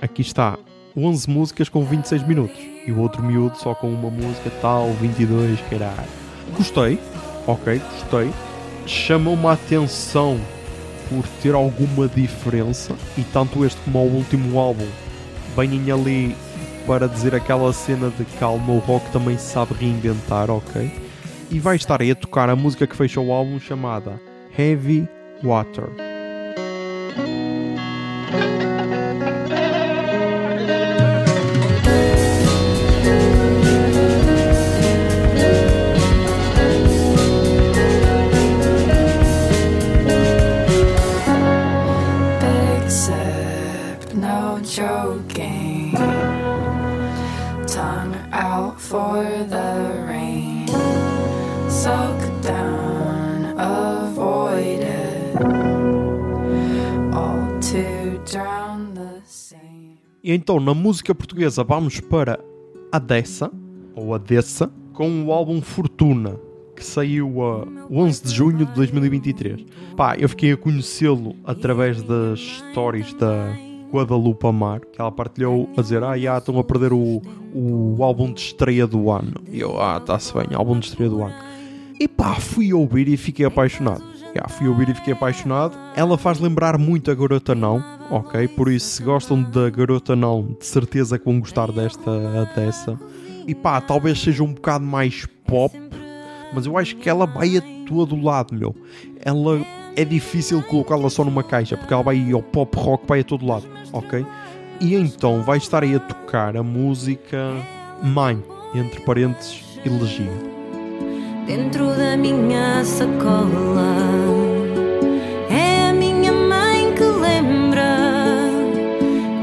Aqui está 11 músicas com 26 minutos. E o outro miúdo só com uma música tal, 22, caralho. Gostei, ok, gostei. Chamou-me a atenção por ter alguma diferença. E tanto este como o último álbum vêm ali para dizer aquela cena de calma. O rock também sabe reinventar, ok? E vai estar aí a tocar a música que fecha o álbum chamada Heavy Water. E então na música portuguesa vamos para Adessa, ou Adessa, com o álbum Fortuna, que saiu a 11 de junho de 2023. Pá, eu fiquei a conhecê-lo através das stories da Guadalupe Amar, que ela partilhou a dizer: Ah, já estão a perder o, o álbum de estreia do ano. E eu, ah, está-se bem, álbum de estreia do ano. E pá, fui ouvir e fiquei apaixonado. Já, fui ouvir e fiquei apaixonado. Ela faz lembrar muito a Garota Não, ok? Por isso, se gostam da Garota Não, de certeza que vão gostar desta dessa. E pá, talvez seja um bocado mais pop, mas eu acho que ela vai a todo lado, meu. Ela é difícil colocá-la só numa caixa, porque ela vai ao pop rock, vai a todo lado, ok? E então vai estar aí a tocar a música Mãe, entre parênteses, elegia. Dentro da minha sacola. É a minha mãe que lembra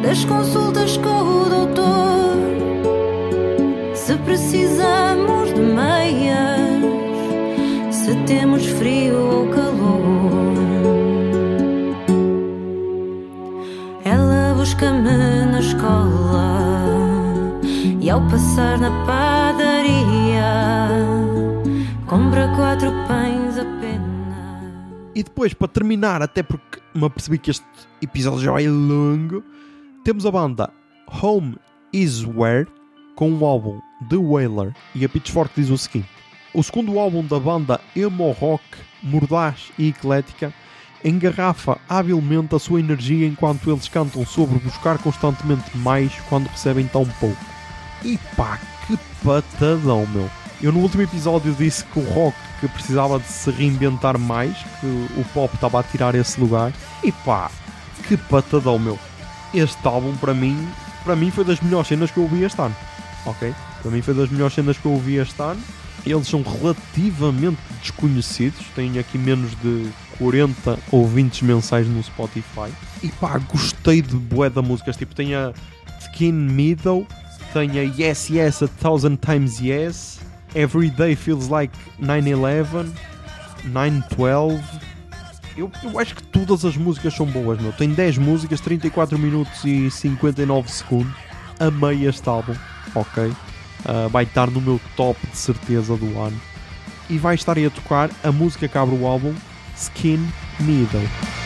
Das consultas com o doutor. Se precisamos de meias Se temos frio ou calor. Ela busca-me na escola E ao passar na padaria Compra quatro pães apenas. E depois, para terminar, até porque me apercebi que este episódio já vai longo, temos a banda Home Is Where com o álbum The Wailer. E a Pitchfork diz o seguinte: O segundo álbum da banda emo rock, mordaz e eclética, engarrafa habilmente a sua energia enquanto eles cantam sobre buscar constantemente mais quando recebem tão pouco. E pá, que patadão, meu! Eu no último episódio disse que o rock que precisava de se reinventar mais, que o pop estava a tirar esse lugar. E pá, que patadão, meu! Este álbum para mim, para mim foi das melhores cenas que eu ouvi este ano. Ok? Para mim foi das melhores cenas que eu ouvi este ano. Eles são relativamente desconhecidos, têm aqui menos de 40 ouvintes mensais no Spotify. E pá, gostei de bué da música. Tipo, tem a Skin Meadow, tem a Yes Yes a Thousand Times Yes, Every Day Feels Like 9-11, 9-12. Eu, eu acho que todas as músicas são boas, meu. Tem 10 músicas, 34 minutos e 59 segundos. Amei este álbum, ok? Uh, vai estar no meu top de certeza do ano. E vai estar aí a tocar a música que abre o álbum, Skin Meadow.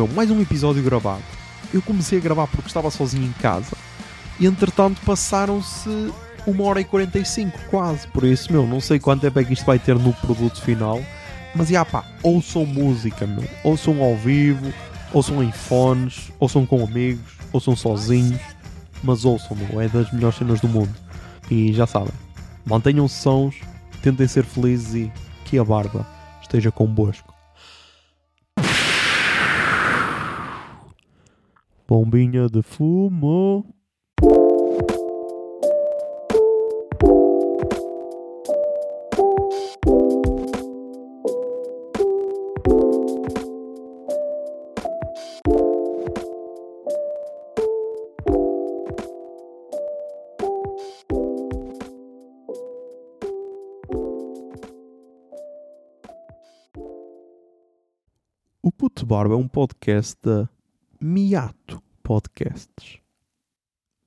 Meu. Mais um episódio gravado. Eu comecei a gravar porque estava sozinho em casa. E entretanto passaram-se uma hora e 45 quase. Por isso, meu, não sei quanto tempo é que isto vai ter no produto final. Mas, já pá, ouçam música, meu. Ouçam ao vivo, ouçam em fones, ouçam com amigos, ouçam sozinhos. Mas ouçam, meu. É das melhores cenas do mundo. E já sabem, mantenham-se sons, tentem ser felizes e que a barba esteja convosco. Bombinha de fumo. O Puto Barba é um podcast da Miato Podcasts.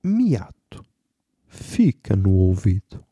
Miato. Fica no ouvido.